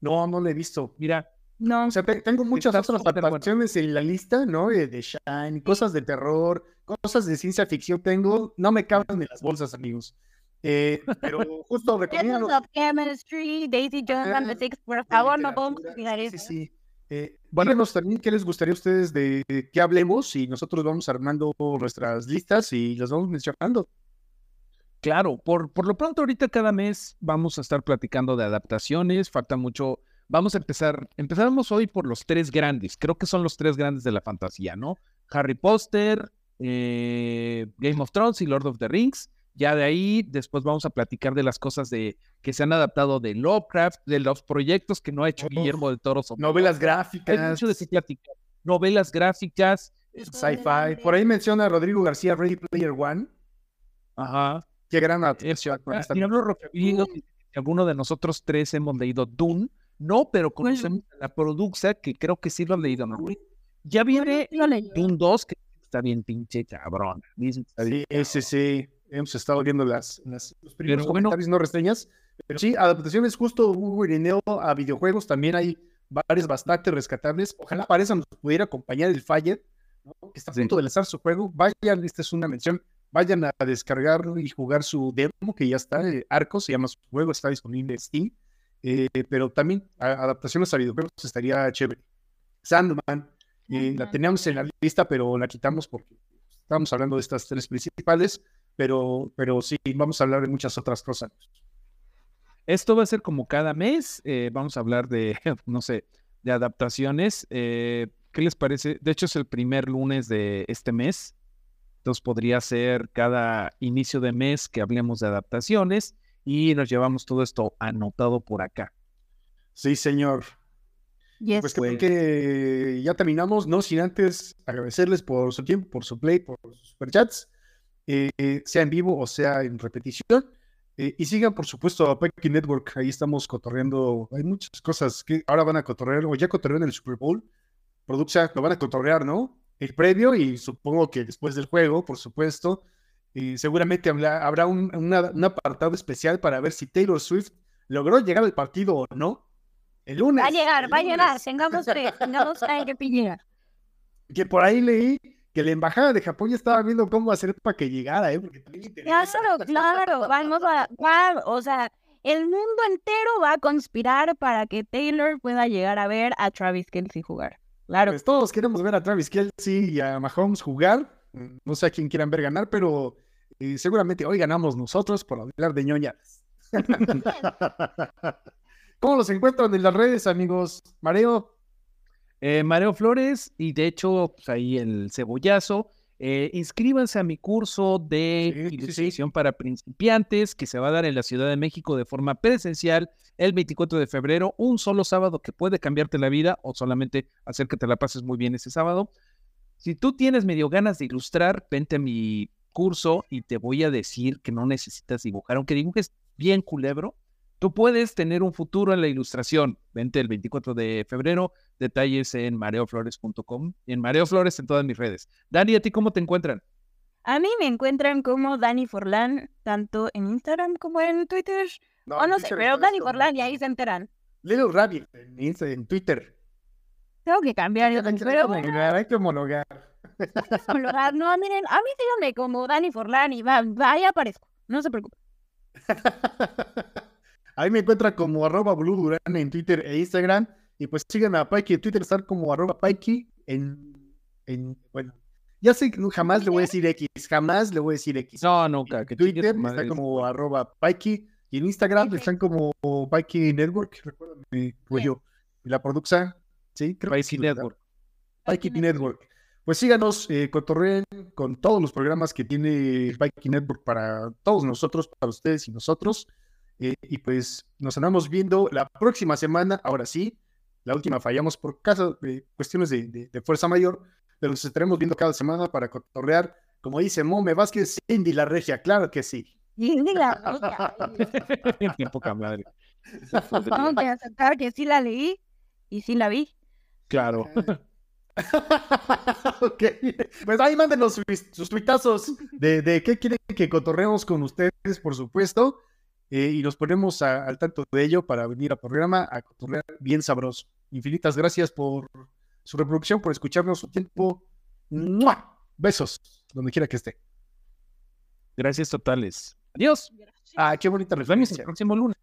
No, no lo he visto. Mira, No, O sea, te- tengo muchas Está otras bueno. adaptaciones en la lista, ¿no? Eh, De Shine, cosas de terror, cosas de ciencia ficción tengo. No me caben en las bolsas, amigos. Eh, pero justo recomiendo. Of Chemistry, Daisy Jones and the Six, por favor, no podemos olvidar eso. sí, sí. Eh, díganos también qué les gustaría a ustedes de de qué hablemos y nosotros vamos armando nuestras listas y las vamos mencionando. Claro, por, por lo pronto ahorita cada mes vamos a estar platicando de adaptaciones, falta mucho, vamos a empezar, empezamos hoy por los tres grandes, creo que son los tres grandes de la fantasía, ¿no? Harry Potter, eh, Game of Thrones y Lord of the Rings, ya de ahí después vamos a platicar de las cosas de que se han adaptado de Lovecraft, de los proyectos que no ha hecho Uf, Guillermo del Toro. Novelas Hay gráficas, mucho de qué platicar, novelas gráficas, sci-fi. Por ahí menciona Rodrigo García Ready Player One. ajá. Qué gran adaptación. alguno de nosotros tres hemos leído Dune, no, pero conocemos a la produxa que creo que sí lo han leído, ¿no? Ya viene. Dune 2, que está bien pinche cabrón. Sí, ese sí. Hemos estado viendo las, las- los primeros Pero bueno. no reseñas. Pero sí, adaptaciones justo un guirineo a videojuegos. También hay varias bastante rescatables. Ojalá para eso nos pudiera acompañar el Fire, ¿no? que está a punto de lanzar su juego. Vayan, esta es una mención. Vayan a descargar y jugar su demo, que ya está. eh, Arco se llama su juego, está disponible en Steam. Eh, pero también a- adaptaciones a videojuegos estaría chévere. Sandman, eh, la teníamos en la lista, pero la quitamos porque estábamos hablando de estas tres principales, pero, pero sí, vamos a hablar de muchas otras cosas. Esto va a ser como cada mes. eh, vamos a hablar de, no sé, de adaptaciones. eh, ¿Qué les parece? De hecho, es el primer lunes de este mes. Entonces podría ser cada inicio de mes que hablemos de adaptaciones y nos llevamos todo esto anotado por acá. Sí, señor. Yes. Pues creo que ya terminamos, no sin antes agradecerles por su tiempo, por su play, por sus superchats, eh, eh, sea en vivo o sea en repetición. Eh, y sigan, por supuesto, a Pecky Network. Ahí estamos cotorreando. Hay muchas cosas que ahora van a cotorrear, o ya cotorrean el Super Bowl. Produxa, lo van a cotorrear, ¿no? El previo y supongo que después del juego, por supuesto. Y seguramente habla- habrá un, una- un apartado especial para ver si Taylor Swift logró llegar al partido o no. El lunes. Va a llegar, va a llegar. Tengamos fe, tengamos fe que llega. Que por ahí leí que la embajada de Japón ya estaba viendo cómo hacer para que llegara, ¿eh? Porque también. Claro, claro, vamos a, va- o sea, el mundo entero va a conspirar para que Taylor pueda llegar a ver a Travis Kelsey jugar. Claro. Pues todos queremos ver a Travis Kelsey y a Mahomes jugar. No sé a quién quieran ver ganar, pero eh, seguramente hoy ganamos nosotros por hablar de ñoñas. ¿Cómo los encuentran en las redes, amigos? Mareo. Eh, Mareo Flores y de hecho, pues ahí el cebollazo. Eh, inscríbanse a mi curso de Sí, sí, sí. ilustración para principiantes que se va a dar en la Ciudad de México de forma presencial el 24 de febrero, un solo sábado que puede cambiarte la vida o solamente hacer que te la pases muy bien ese sábado. Si tú tienes medio ganas de ilustrar, vente a mi curso y te voy a decir que no necesitas dibujar, aunque dibujes bien culebro, tú puedes tener un futuro en la ilustración. Vente el 24 de febrero, detalles en mareoflores.com y en Mareo Flores en todas mis redes. Dani, ¿a ti cómo te encuentran? A mí me encuentran como Dani Forlán, tanto en Instagram como en Twitter. o no sé, pero Dani como Forlán y ahí se enteran. Little Rabbit en, Insta- en Twitter. Tengo que cambiar Hay el que pero homologar, hay que homologar. bueno, no, miren, a mí síganme como Dani Forlán y va, va, ahí aparezco. No se preocupen. Ahí me encuentran como arroba Blue Durán en Twitter e Instagram. Y pues sigan a Pikey en Twitter, estar como arroba Pikey en, en, bueno, ya sé que jamás le voy a decir X, jamás le voy a decir X. No, nunca. en que Twitter madre. está como arroba Pikey y en Instagram están como Pikey Network, recuerdan, pues yo, y la produxa, sí, creo que Pikey sí, ¿verdad? Network. Pikey Network. Pues síganos, eh, cotorreen con todos los programas que tiene Pikey Network para todos nosotros, para ustedes y nosotros. Eh, y pues nos andamos viendo la próxima semana, ahora sí. La última fallamos por caso, eh, cuestiones de, de- de fuerza mayor, pero nos estaremos viendo cada semana para cotorrear. Como dice Mome Vázquez, Cindy la regia, claro que sí. Y diga, Qué poca madre. aceptar que sí la leí y sí la vi. Claro. Ok. Pues ahí mándenos sus, sus tuitazos de, de qué quieren que cotorreemos con ustedes, por supuesto. Eh, y nos ponemos a- al tanto de ello para venir al programa a cotorrear bien sabroso. Infinitas gracias por su reproducción, por escucharnos su tiempo. ¡Mua! Besos, donde quiera que esté. Gracias totales. Adiós. Ah, qué bonita Nos vemos el referencia. próximo lunes.